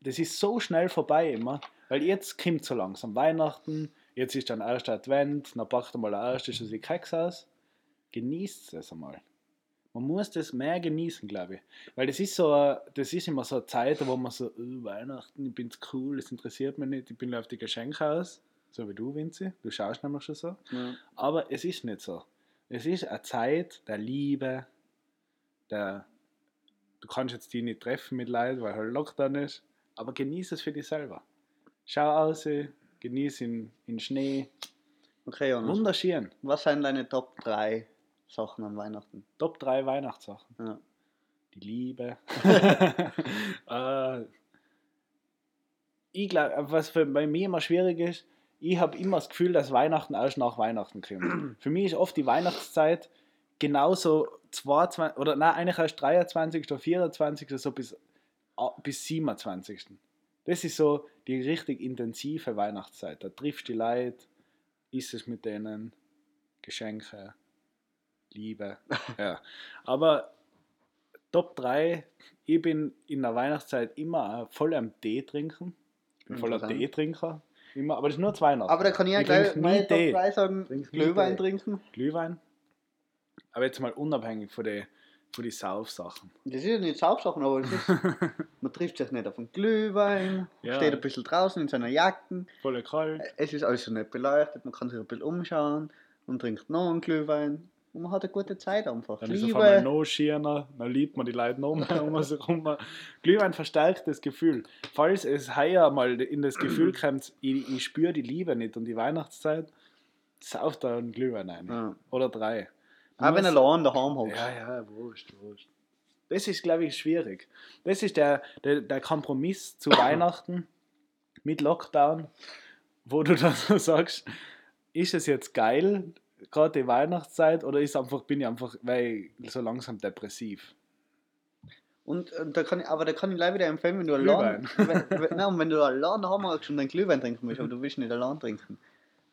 Das ist so schnell vorbei immer, weil jetzt kommt so langsam Weihnachten, jetzt ist dann erster Advent, dann packt mal der erste die Keks aus. Genießt es einmal. Man muss das mehr genießen, glaube ich. Weil das ist so, das ist immer so eine Zeit, wo man so, "Oh, Weihnachten, ich bin's cool, das interessiert mich nicht, ich bin auf die Geschenke aus. So wie du, Vinzi. Du schaust nämlich schon so. Ja. Aber es ist nicht so. Es ist eine Zeit der Liebe, der du kannst jetzt die nicht treffen mit Leid, weil halt Lockdown ist, aber genieß es für dich selber. Schau aus, genieß in, in Schnee. Okay, Jonas. Wunderschön. Was sind deine Top 3 Sachen an Weihnachten? Top 3 Weihnachtssachen. Ja. Die Liebe. <laughs> <laughs> äh, ich glaube, was für, bei mir immer schwierig ist, ich habe immer das Gefühl, dass Weihnachten erst nach Weihnachten kommt. <clears throat> für mich ist oft die Weihnachtszeit genauso 22, oder nein, eigentlich erst 23. oder 24. so bis, bis 27. Das ist so die richtig intensive Weihnachtszeit. Da triffst du die Leute, isst es mit denen, Geschenke, Liebe. <laughs> ja. Aber Top 3, ich bin in der Weihnachtszeit immer voll am Tee trinken. Ich bin voller. Teetrinker. Immer, aber das ist nur zu Weihnachten. Aber da kann ich ja Ich gleich meine Top Tee. 3 sagen: Glühwein trinken. Glühwein. Aber jetzt mal unabhängig von den von die Saufsachen. Das ist ja nicht Saufsachen, aber ist, <laughs> man trifft sich nicht auf einen Glühwein, Ja. steht ein bisschen draußen in seiner Jacke. Voller kalt. Es ist alles so nicht beleuchtet, man kann sich ein bisschen umschauen und trinkt noch einen Glühwein. Und man hat eine gute Zeit einfach. Dann ist auf einmal Liebe, noch schiener, dann liebt man die Leute noch mehr um sich herum. Glühwein verstärkt das Gefühl. Falls es heuer mal in das Gefühl <clears throat> kommt, ich, ich spüre die Liebe nicht und die Weihnachtszeit, sauft da einen Glühwein ein. Ja. Oder drei. Auch wenn er allein daheim hockst. Ja, ja, wurscht, wurscht. Das ist, glaube ich, schwierig. Das ist der, der, der Kompromiss zu <coughs> Weihnachten mit Lockdown, wo du <laughs> dann so sagst, ist es jetzt geil, gerade die Weihnachtszeit, oder ist einfach, bin ich einfach, weil ich so langsam depressiv? Und äh, da kann ich, aber da kann ich gleich wieder empfehlen, wenn du allein, wenn, wenn, <laughs> nein, wenn du allein daheim hockst und deinen Glühwein trinken willst, aber du willst nicht allein trinken.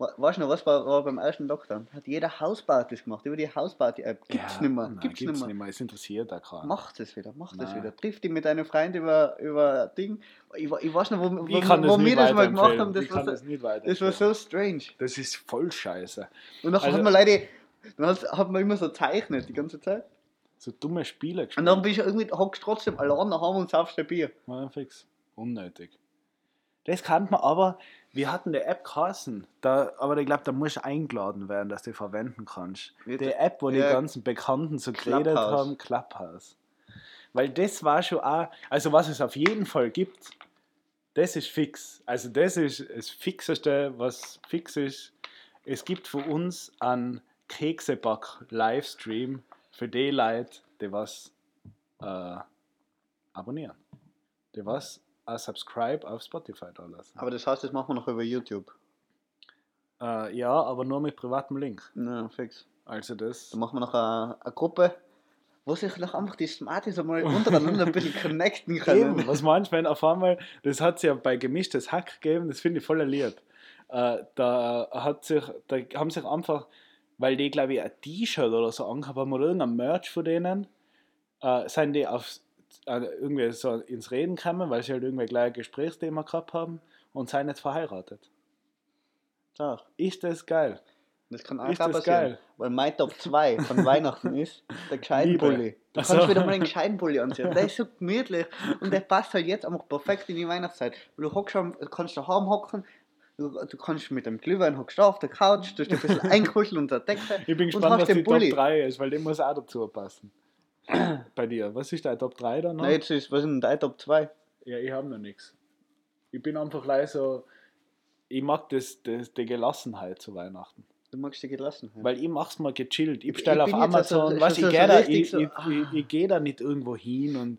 We- Weißt du noch, was war, war beim ersten Lockdown? Hat jeder Hauspartys gemacht, über die Hausparty-App. Gibt's Ja, nicht mehr. Nein, Gibt's, gibt's nicht mehr. Es interessiert auch keinen. Macht es wieder, macht es wieder. Triff dich mit deinem Freund über, über Ding. Ich, ich weiß noch, wo, wo, wo nicht wir das mal gemacht haben, das war, das das war so strange. Das ist voll scheiße. Und dann Also- hat man Leute, dann hat, hat man immer so zeichnet die ganze Zeit. So dumme Spiele Und gespielt. dann bist du irgendwie, hockst trotzdem allein daheim und saufst ein Bier. Ja, fix. Unnötig. Das kann man aber, wir hatten die App Carson, da, aber ich glaube, da musst du eingeladen werden, dass du die verwenden kannst. Die App, wo die ja. ganzen Bekannten so geredet Clubhouse. haben, Clubhouse. Weil das war schon auch, also was es auf jeden Fall gibt, das ist fix. Also das ist das Fixeste, was fix ist. Es gibt für uns einen Kekseback-Livestream für die Leute, die was äh, abonnieren. Die was ein Subscribe auf Spotify da lassen. Aber das heißt, das machen wir noch über YouTube. Äh, ja, aber nur mit privatem Link. Ja, fix. Also das. Dann machen wir noch eine, eine Gruppe, wo sich noch einfach die Smarties einmal untereinander ein bisschen <laughs> connecten können. Eben, was meinst du, wenn auf einmal, das hat es ja bei gemischtes Hack gegeben, das finde ich voll lieb. Äh, da hat sich, da haben sich einfach, weil die glaube ich ein T-Shirt oder so angehabt haben oder irgendein Merch von denen, äh, sind die auf äh, irgendwie so ins Reden gekommen, weil sie halt irgendwie gleich ein Gesprächsthema gehabt haben und sind jetzt verheiratet. Doch, Ist das geil? das kann auch Ist das passieren. geil? Weil mein Top 2 von <laughs> Weihnachten ist der Liebe. Gescheitenpulli. Du Ach so. kannst wieder mal einen Gescheitenpulli anziehen. Der ist so gemütlich und der <laughs> passt halt jetzt einfach perfekt in die Weihnachtszeit. Weil du hockst am, kannst daheim hocken, du, du kannst mit dem Glühwein hockst du auf der Couch, du hast ein bisschen <laughs> einkuscheln unter der Decke Ich bin gespannt, was den die Pulli. Top 3 ist, weil dem muss auch dazu passen. <clears throat> Bei dir, was ist dein Top 3 da noch? Nein, jetzt ist, was ist denn dein Top 2? Ja, ich habe noch nichts. Ich bin einfach gleich so. Ich mag das, das, die Gelassenheit zu Weihnachten. Du magst die gelassen. Weil ich mach's mal gechillt. Ich Ich- bestelle ich auf also Amazon. so- was, ich so gehe da, ich, so, ich, ah. ich, ich geh da nicht irgendwo hin und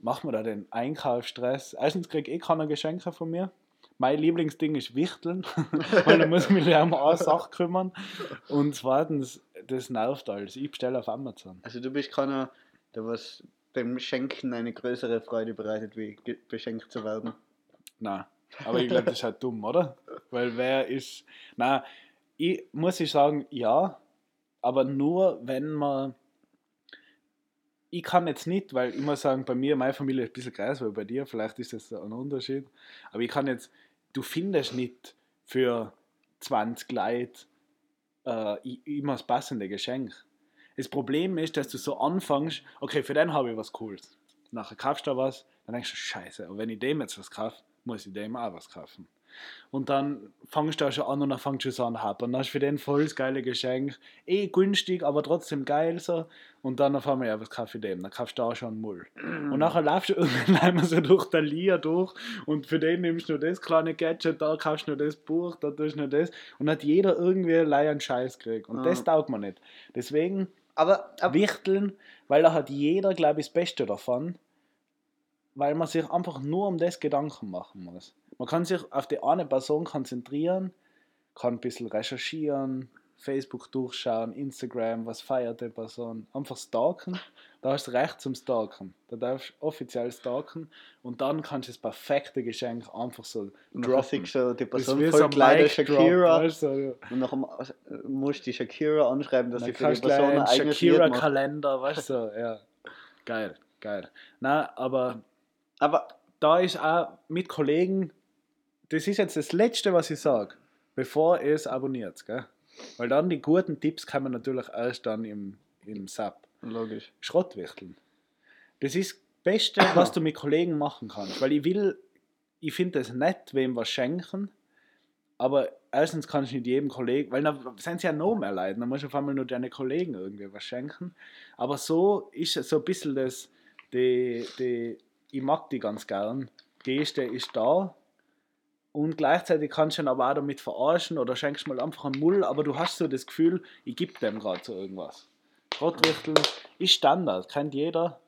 mach mir da den Einkaufsstress. Erstens krieg ich keiner Geschenke von mir. Mein Lieblingsding ist Wichteln, <laughs> weil da muss ich mich um eine Sache kümmern. Und zweitens, das nervt alles. Ich bestelle auf Amazon. Also du bist keiner, der was beim Schenken eine größere Freude bereitet, wie beschenkt zu werden. Nein, aber ich glaube, das ist halt dumm, oder? Weil wer ist. Na, ich muss ich sagen, ja, aber nur wenn man. Ich kann jetzt nicht, weil ich muss sagen, bei mir, meine Familie ist ein bisschen größer als bei dir, vielleicht ist das ein Unterschied. Aber ich kann jetzt, du findest nicht für 20 Leute äh, immer das passende Geschenk. Das Problem ist, dass du so anfängst, okay, für den habe ich was Cooles. Nachher kaufst du da was, dann denkst du, scheiße, und wenn ich dem jetzt was kaufe, muss ich dem auch was kaufen. Und dann fangst du auch schon an und dann fangst du so an haben. Dann hast du für den voll das geile Geschenk. Eh günstig, aber trotzdem geil so. Und dann auf einmal, ja, was du für den? Dann kaufst du auch schon einen Mull. Und nachher laufst du <laughs> irgendwann einmal so durch der Lia durch und für den nimmst du nur das kleine Gadget, da kaufst du nur das Buch, da tust du nur das. Und hat jeder irgendwie einen Scheiß gekriegt. Und Ah. das taugt man nicht. Deswegen Aber, aber Wichteln, weil da hat jeder, glaube ich, das Beste davon, weil man sich einfach nur um das Gedanken machen muss. Man kann sich auf die eine Person konzentrieren, kann ein bisschen recherchieren, Facebook durchschauen, Instagram, was feiert die Person. Einfach stalken. Da hast du Recht zum Stalken. Da darfst du offiziell stalken und dann kannst du das perfekte Geschenk einfach so dann droppen. du die Person voll Kleider Shakira. weißt du, ja. Und nachher äh, musst du die Shakira anschreiben, dass Dann sie für die Person ein eigenes. Shakira-Kalender, weißt du, ja. Geil, geil. Na, aber Aber da ist auch mit Kollegen, das ist jetzt das Letzte, was ich sage, bevor ihr es abonniert, gell? Weil dann die guten Tipps kommen natürlich erst dann im, im SAP. logisch. Schrottwichteln. Das ist das Beste, was du mit Kollegen machen kannst. Weil ich will, ich finde es nett, wem was schenken, aber erstens kannst du nicht jedem Kollegen, weil dann sind sie ja noch mehr Leute, dann musst du auf einmal nur deine Kollegen irgendwie was schenken. Aber so ist es so ein bisschen das, die, die, ich mag die ganz gern. Geste ist da und gleichzeitig kannst du ihn aber auch damit verarschen oder schenkst mal einfach einen Mull, aber du hast so das Gefühl, ich gebe dem gerade so irgendwas. Schrottwichteln ist Standard, kennt jeder.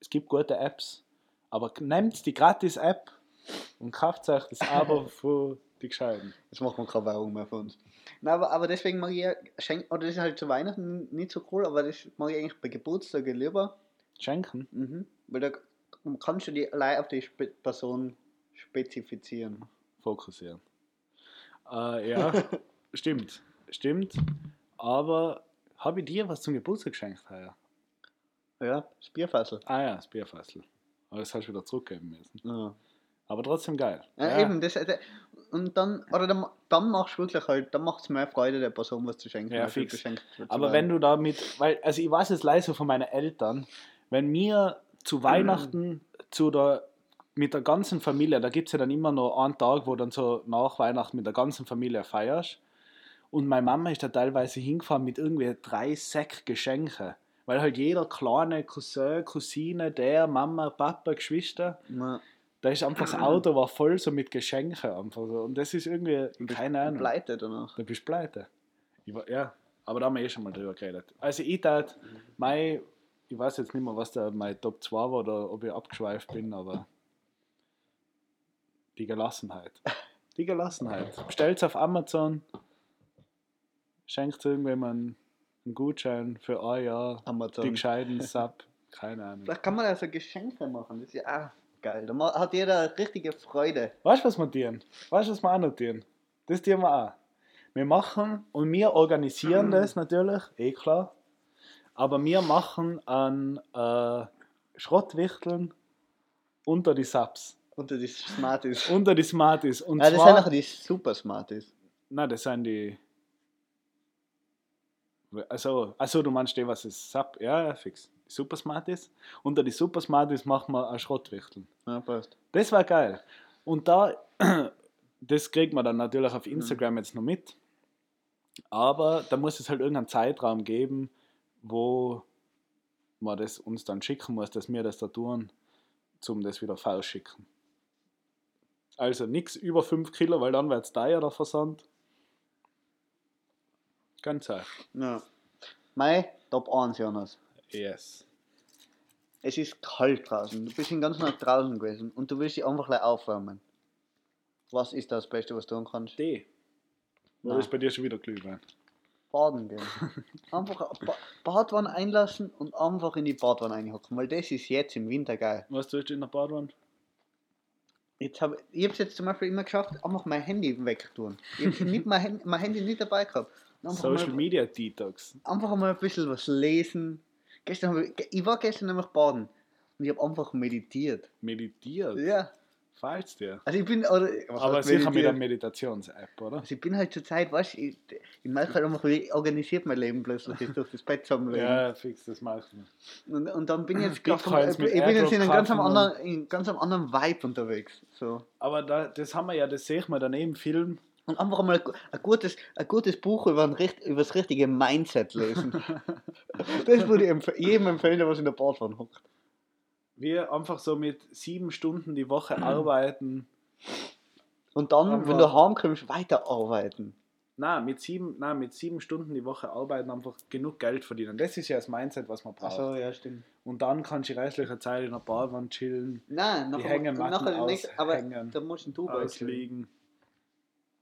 Es gibt gute Apps. Aber nehmt die Gratis-App und kauft euch das Abo <laughs> für die Gescheiten. Jetzt machen wir keine Werbung mehr für uns. Nein, aber, aber deswegen mag ich ja schenken, oder das ist halt zu Weihnachten nicht so cool, aber das mag ich eigentlich bei Geburtstagen lieber. Schenken? Mhm. Weil da kannst du die allein auf die Person spezifizieren. Fokussieren. Äh, ja, <laughs> stimmt. Stimmt. Aber habe ich dir was zum Geburtstag geschenkt heuer? Ja, das Bierfassel. Ah ja, das Bierfassel. Aber das hast du wieder zurückgeben müssen. Ja. Aber trotzdem geil. Ja, eben, das, das, und dann, oder dann, dann machst du wirklich halt, dann macht es mehr Freude, der Person was zu schenken. Ja, fix. geschenkt Aber wenn du damit, weil, also ich weiß es leise von meinen Eltern, wenn mir zu Weihnachten zu der, mit der ganzen Familie, da gibt es ja dann immer noch einen Tag, wo dann so nach Weihnachten mit der ganzen Familie feierst. Und meine Mama ist da teilweise hingefahren mit irgendwie drei Säck Geschenke. Weil halt jeder kleine Cousin, Cousine, der, Mama, Papa, Geschwister, Na, da ist einfach das Auto war voll so mit Geschenken einfach so. Und das ist irgendwie, keine Ahnung. pleite danach. Da bist du pleite. Ich war, ja, aber da haben wir eh schon mal drüber geredet. Also ich tat, mein, ich weiß jetzt nicht mehr, was da mein Top 2 war oder ob ich abgeschweift bin, aber die Gelassenheit. <laughs> Die Gelassenheit. Bestellt auf Amazon, schenkt irgendjemandem einen Gutschein für ein Jahr, die Amazon. gescheiten <laughs> Sub, keine Ahnung. Vielleicht kann man da so Geschenke machen. Das ist ja auch geil. Da hat jeder richtige Freude. Weißt du, was wir tun? Weißt du, was wir auch noch tun? Das tun wir auch. Wir machen und wir organisieren das natürlich, eh klar. Aber wir machen an äh, Schrottwichteln unter die Subs, Unter die Smarties. <laughs> unter die Smarties. Und ja, das sind zwar, nachher die super Smarties. nein, das sind die. Also, also du meinst die, was ist Sub? Ja, ja, fix. Super Smarties. Unter die Super Smarties machen wir ein Schrottwichteln. Ja, passt. Das war geil. Und da, <clears throat> das kriegt man dann natürlich auf Instagram jetzt noch mit. Aber da muss es halt irgendeinen Zeitraum geben, wo man das uns dann schicken muss, dass wir das da tun, zum das wieder schicken. Also nichts über 5 Kilo, weil dann wird es teuer, der Versand. Ganz einfach. Ja. Mein Top 1, Jonas. Yes. Es ist kalt draußen. Du bist den ganzen Tag draußen gewesen und du willst dich einfach gleich aufwärmen. Was ist das Beste, was du tun kannst? Tee. Oder ist bei dir schon wieder Glühwein? Baden gehen. <laughs> Einfach ba Badwanne einlassen und einfach in die Badwanne einhocken, weil das ist jetzt im Winter geil. Was tust du in der Badwanne? Jetzt hab, ich habe es jetzt zum Beispiel immer geschafft, einfach mein Handy wegtun. Ich habe nicht <laughs> mein, Handy, mein Handy nicht dabei gehabt. Einfach, Social mal, Media Detox. einfach mal ein bisschen was lesen. Gestern ich, ich war gestern nämlich baden und ich habe einfach meditiert. Meditiert. Ja, Fällt's dir? also ich bin, oder, Aber sicher mit einer Meditations-App, oder? Also ich bin halt zur Zeit, weißt du, ich, ich merke halt einfach, wie organisiert mein Leben plötzlich ist durch das Bett zusammenlegen. Ja, fix, das machen Und, und dann bin ich jetzt vom, ich Bitcoins mit bin jetzt in einem ganz anderen, in ganz am anderen Vibe unterwegs. So. Aber da, das haben wir ja, das sehe ich mir dann eh im Film. Und einfach mal ein gutes, ein gutes Buch über, ein, über das richtige Mindset lesen. <laughs> das würde ich jedem empfehlen, der was in der Badwanne hockt. Wir einfach so mit sieben Stunden die Woche arbeiten. Und dann, Einfach- wenn du heimkommst, weiterarbeiten. Na, mit sieben, na, mit sieben Stunden die Woche arbeiten, einfach genug Geld verdienen. Das ist ja das Mindset, was man braucht. Achso, ja, stimmt. Und dann kannst du die restliche Zeit in der Badwanne chillen, Nein, nachher, Hängematten nachher nächst, aber da musst du ausliegen.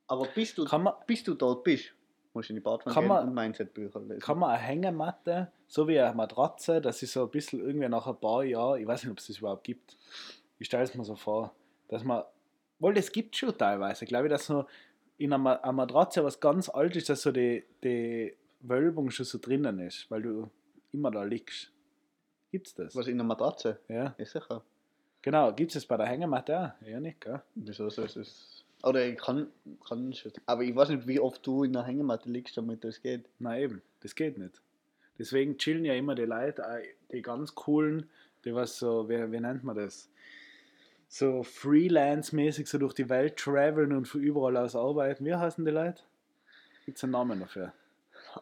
Aber bis du, man, bis du dort bist, Musst in die Badwanne Kann gehen man- und Mindset-Bücher lesen. Kann man eine Hängematte, so wie eine Matratze, dass sie so ein bisschen irgendwie nach ein paar Jahren, ich weiß nicht, ob es das überhaupt gibt, ich stelle es mir so vor, dass man, wohl, das gibt schon teilweise, glaube ich, dass so in einer, Ma- einer Matratze was ganz alt ist, dass so die, die Wölbung schon so drinnen ist, weil du immer da liegst. Gibt's das? Was in der Matratze? Ja, Ja, sicher. genau. Gibt's das bei der Hängematte auch? Ja, nicht, gell? Wieso so ist es? Oder ich kann, kann schon. Aber ich weiß nicht, wie oft du in der Hängematte liegst, damit das geht. Nein, eben, das geht nicht. Deswegen chillen ja immer die Leute, die ganz coolen, die was so, wie, wie nennt man das? So Freelance-mäßig so durch die Welt traveln und von überall aus arbeiten. Wie heißen die Leute? Gibt es einen Namen dafür?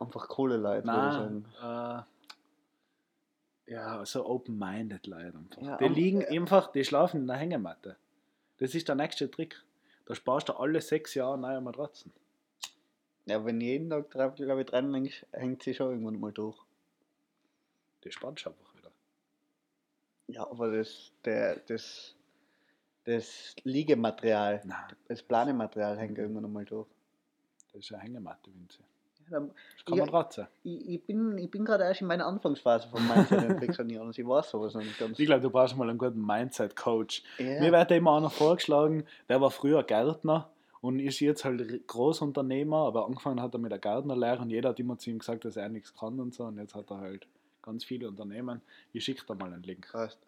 Einfach coole Leute, würde ich sagen. Nein, äh, ja, so open-minded Leute einfach. Ja, die am- liegen ja. einfach, die schlafen in der Hängematte. Das ist der nächste Trick. Da sparst du alle sechs Jahre neue Matratzen. Ja, wenn jeden Tag drauf, glaube ich, dran hängst, hängt sie schon irgendwann mal durch. Die spannst einfach wieder. Ja, aber das, der, das, das Liegematerial, Nein, das Planematerial hängt irgendwann mal durch. das ist eine Hängematte, Vinzi. Ja, dann- Das keine Ja. Matratze. ich, ich bin, ich bin gerade erst in meiner Anfangsphase von Mindset-Entwicklung und ich weiß sowas noch nicht ganz. Ich glaube, du brauchst mal einen guten Mindset-Coach. Ja. Mir wird immer einer vorgeschlagen, der war früher Gärtner und ist jetzt halt Großunternehmer, aber angefangen hat er mit der Gärtnerlehre und jeder hat immer zu ihm gesagt, dass er nichts kann und so und jetzt hat er halt ganz viele Unternehmen. Ich schicke da mal einen Link. Krass.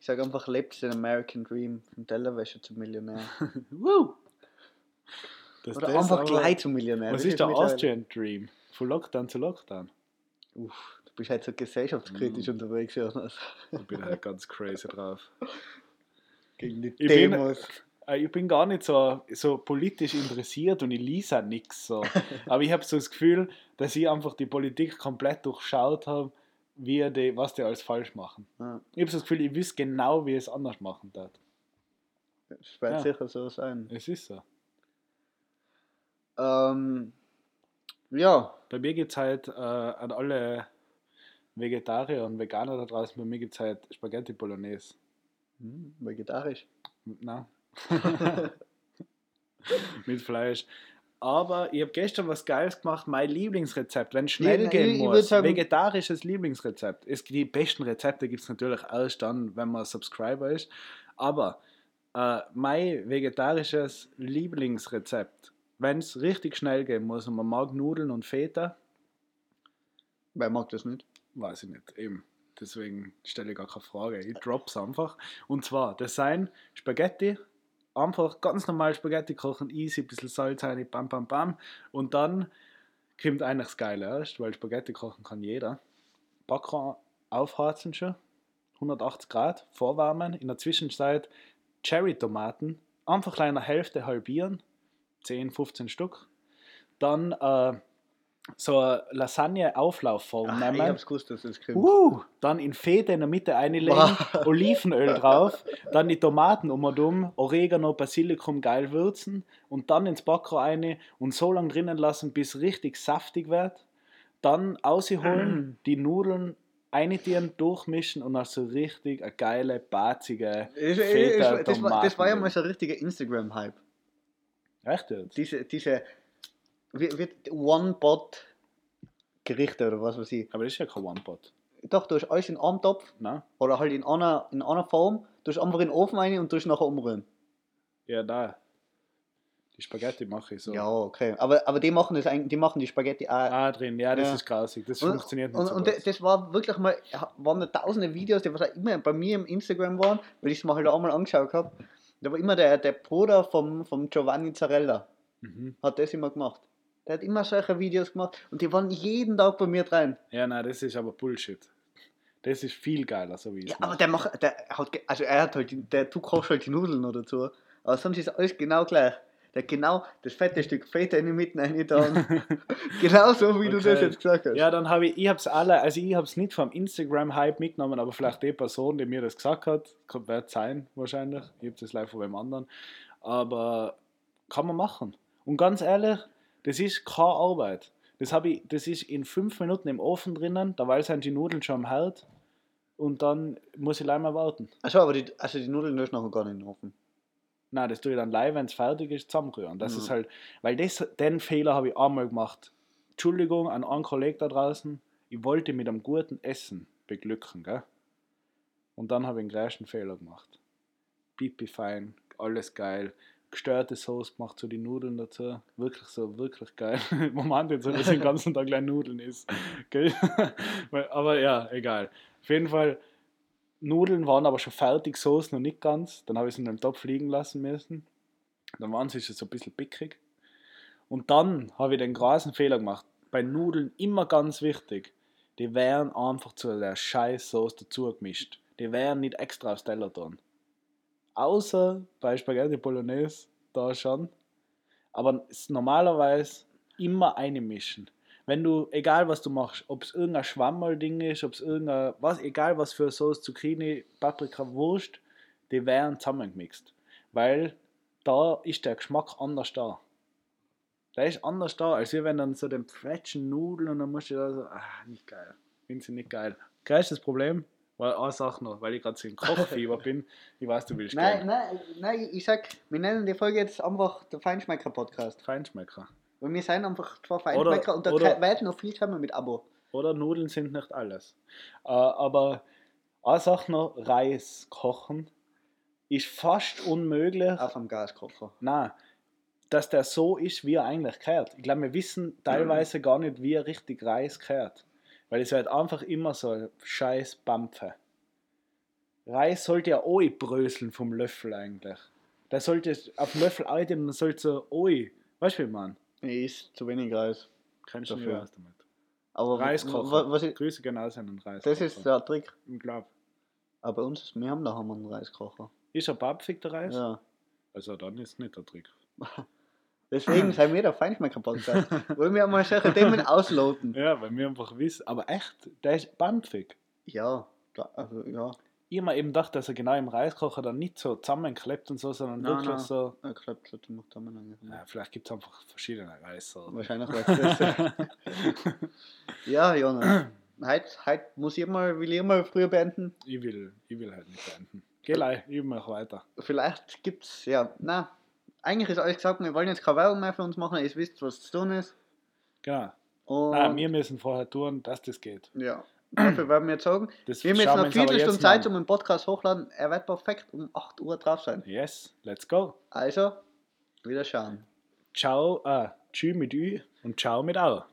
Ich sage einfach, lebt den American Dream, vom Tellerwäscher zum Millionär. <laughs> Woo! Das, Oder das einfach aber- gleich zum Millionär. Was Das ist der Austrian Dream? Von Lockdown zu Lockdown. Uff, du bist halt so gesellschaftskritisch Mm. unterwegs, Jonas. Ich bin halt ganz crazy drauf. Gegen die Ich bin- Demos. Äh, Ich bin gar nicht so, so politisch interessiert und ich lese auch nichts so. <laughs> Aber ich habe so das Gefühl, dass ich einfach die Politik komplett durchschaut habe, wie die, was die alles falsch machen. Ja, Ich habe so das Gefühl, ich wüsste genau, wie es anders machen darf. das wird Ja. sicher so sein. Es ist so. Ähm, ja, Bei mir gibt es halt äh, an alle Vegetarier und Veganer da draußen, bei mir gibt es halt Spaghetti Bolognese. hm, vegetarisch. Na. <laughs> Mit Fleisch. Aber ich habe gestern was Geiles gemacht, mein Lieblingsrezept, wenn es schnell Ja, gehen ich- ich muss. würd sagen- vegetarisches Lieblingsrezept. Es, die besten Rezepte gibt es natürlich erst dann, wenn man Subscriber ist. Aber äh, mein vegetarisches Lieblingsrezept, wenn es richtig schnell gehen muss und man mag Nudeln und Feta, Wer mag das nicht? Weiß ich nicht, eben. Deswegen stelle ich gar keine Frage. Ich drop's einfach. Und zwar, das sind Spaghetti, einfach ganz normal Spaghetti kochen, easy, ein bisschen Salz rein, bam, bam, bam. Und dann kommt eigentlich das Geile erst, weil Spaghetti kochen kann jeder. Backrohr aufharzen schon, 180 Grad, vorwärmen. In der Zwischenzeit Cherry-Tomaten, einfach eine Hälfte halbieren, 10, 15 Stück. Dann äh, so eine Lasagne-Auflaufform Ah, ich nehmen. hab's gewusst, dass das kommt. Uh, dann in Feta in der Mitte einlegen, Wow. <laughs> Olivenöl drauf, dann die Tomaten um und um, Oregano, Basilikum geil würzen und dann ins Backrohr rein und so lange drinnen lassen, bis richtig saftig wird. Dann ausholen, die Nudeln eintieren, durchmischen und dann so richtig eine geile, barzige Es- es- Feta es- das, war, das war ja mal so ein richtiger Instagram-Hype. Echt jetzt? Diese, diese wie- wie One-Pot-Gerichte oder was weiß ich. Aber das ist ja kein One-Pot. Doch, du hast alles in einem Topf Ne? oder halt in einer, in einer Form, du hast einfach in den Ofen rein und du hast nachher umrühren. Ja, da. Die Spaghetti mache ich so. Ja, okay. Aber, aber die machen das eigentlich, die machen die Spaghetti auch. Ah, drin. Ja, das Ja. ist grausig. Das Und- funktioniert nicht Und, so und das, das war wirklich mal, waren da tausende Videos, die was auch immer bei mir im Instagram waren, weil ich es mir halt auch mal angeschaut habe. Da war immer der, der Bruder vom, vom Giovanni Zarella, Mhm. hat das immer gemacht. Der hat immer solche Videos gemacht und die waren jeden Tag bei mir drin. Ja, nein, das ist aber Bullshit. Das ist viel geiler, so wie ich Ja, es aber der macht, der hat, also er hat halt, der, du kochst halt die Nudeln oder so, aber sonst ist alles genau gleich. Der hat genau das fette Stück Feta in die Mitte reingetan. <laughs> genau so, wie du das Okay. jetzt gesagt hast. Ja, dann habe ich, ich habe es alle, also ich habe es nicht vom Instagram-Hype mitgenommen, aber vielleicht die Person, die mir das gesagt hat, wird sein wahrscheinlich. Ich habe das live von beim anderen. Aber kann man machen. Und ganz ehrlich, das ist keine Arbeit. Das, ich, das ist in fünf Minuten im Ofen drinnen, dabei sind die Nudeln schon am Herd und dann muss ich leider mal warten. Achso, aber die, also die Nudeln löst nachher gar nicht in den Ofen. Nein, das tue ich dann live, wenn es fertig ist, zusammenrühren. Das Mhm. ist halt, weil das, den Fehler habe ich einmal gemacht Entschuldigung an einen Kollegen da draußen, ich wollte mit einem guten Essen beglücken, gell? Und dann habe ich den größten Fehler gemacht. Pipi fein, alles geil. Gestörte Sauce gemacht, so die Nudeln dazu. Wirklich so, wirklich geil. <laughs> Man meint jetzt so, ich den ganzen Tag gleich Nudeln isst. <laughs> Aber ja, egal. Auf jeden Fall, Nudeln waren aber schon fertig, Sauce noch nicht ganz. Dann habe ich sie in einem Topf liegen lassen müssen. Dann waren sie schon so ein bisschen pickrig. Und dann habe ich den großen Fehler gemacht. Bei Nudeln immer ganz wichtig. Die wären einfach zu der scheiß Sauce dazu gemischt. Die wären nicht extra aufs Teller dran. Außer bei Spaghetti Bolognese, da schon. Aber normalerweise immer eine mischen. Wenn du, egal was du machst, ob es irgendein Schwammerl-Ding ist, ob es irgendein, was, egal was für Sauce, Zucchini, Paprika, Wurst, die werden zusammengemixt. Weil da ist der Geschmack anders da. Der ist anders da, als wenn dann so den Pfätschen Nudeln und dann musst du da so, ah, nicht geil. Finde sie nicht geil. Größtes Problem, weil eine Sache noch, weil ich gerade so in Kochfieber <laughs> bin, ich weiß, du willst Nein, gehen. nein, nein, ich sag, wir nennen die Folge jetzt einfach der Feinschmecker-Podcast. Feinschmecker. Weil wir sind einfach zwei Feinschmecker und da oder- wird noch viel kommen mit Abo. Oder Nudeln sind nicht alles. Äh, aber eine Sache noch, Reis kochen ist fast unmöglich. Auf am Gaskocher. Nein, dass der so ist, wie er eigentlich gehört. Ich glaube, wir wissen teilweise gar nicht, wie er richtig Reis gehört. Weil es wird einfach immer so scheiß Bampfe. Reis sollte ja oi bröseln vom Löffel eigentlich. Der sollte auf dem Löffel einnehmen, dann sollte so oi. Weißt du, wie man? Ich isse zu wenig Reis. Nicht Dafür. aus damit? Aber Reiskocher. wa- was ich, Grüße genauso an den Reis. das ist der Trick. Ich glaube. Aber bei uns, wir haben da einen Reiskocher. Ist er babfig, der Reis? Ja. Also dann ist nicht der Trick. <laughs> Deswegen <laughs> sind wir der Feinschmecker-Podcast. Wollen wir mal solche Themen ausloten? Ja, weil wir einfach wissen. Aber echt, der ist babfig. Ja, also ja. Ich hab mir eben gedacht, dass er genau im Reiskocher dann nicht so zusammenklebt und so, sondern Nein, wirklich nein. so. Ich glaube, das macht zusammen. Ja, vielleicht gibt es einfach verschiedene Reiser. Wahrscheinlich weiß <laughs> ja, Jonas. Heute, heute muss ich mal, will ich mal früher beenden. ich, will, ich will halt nicht beenden. Geh leih, ich mach weiter. Vielleicht gibt's, ja, na, eigentlich ist alles gesagt, wir wollen jetzt keine Werbung mehr für uns machen, ihr wisst, was zu tun ist. Genau. Und Nein, wir müssen vorher tun, dass das geht. ja, dafür werden wir jetzt sagen. <clears throat> Das Wir haben jetzt noch Viertelstunde Zeit, um den Podcast hochladen. Er wird perfekt um 8 Uhr drauf sein. Yes, let's go. Also, wieder schauen. Ciao, äh, tschü mit Ü und ciao mit Au.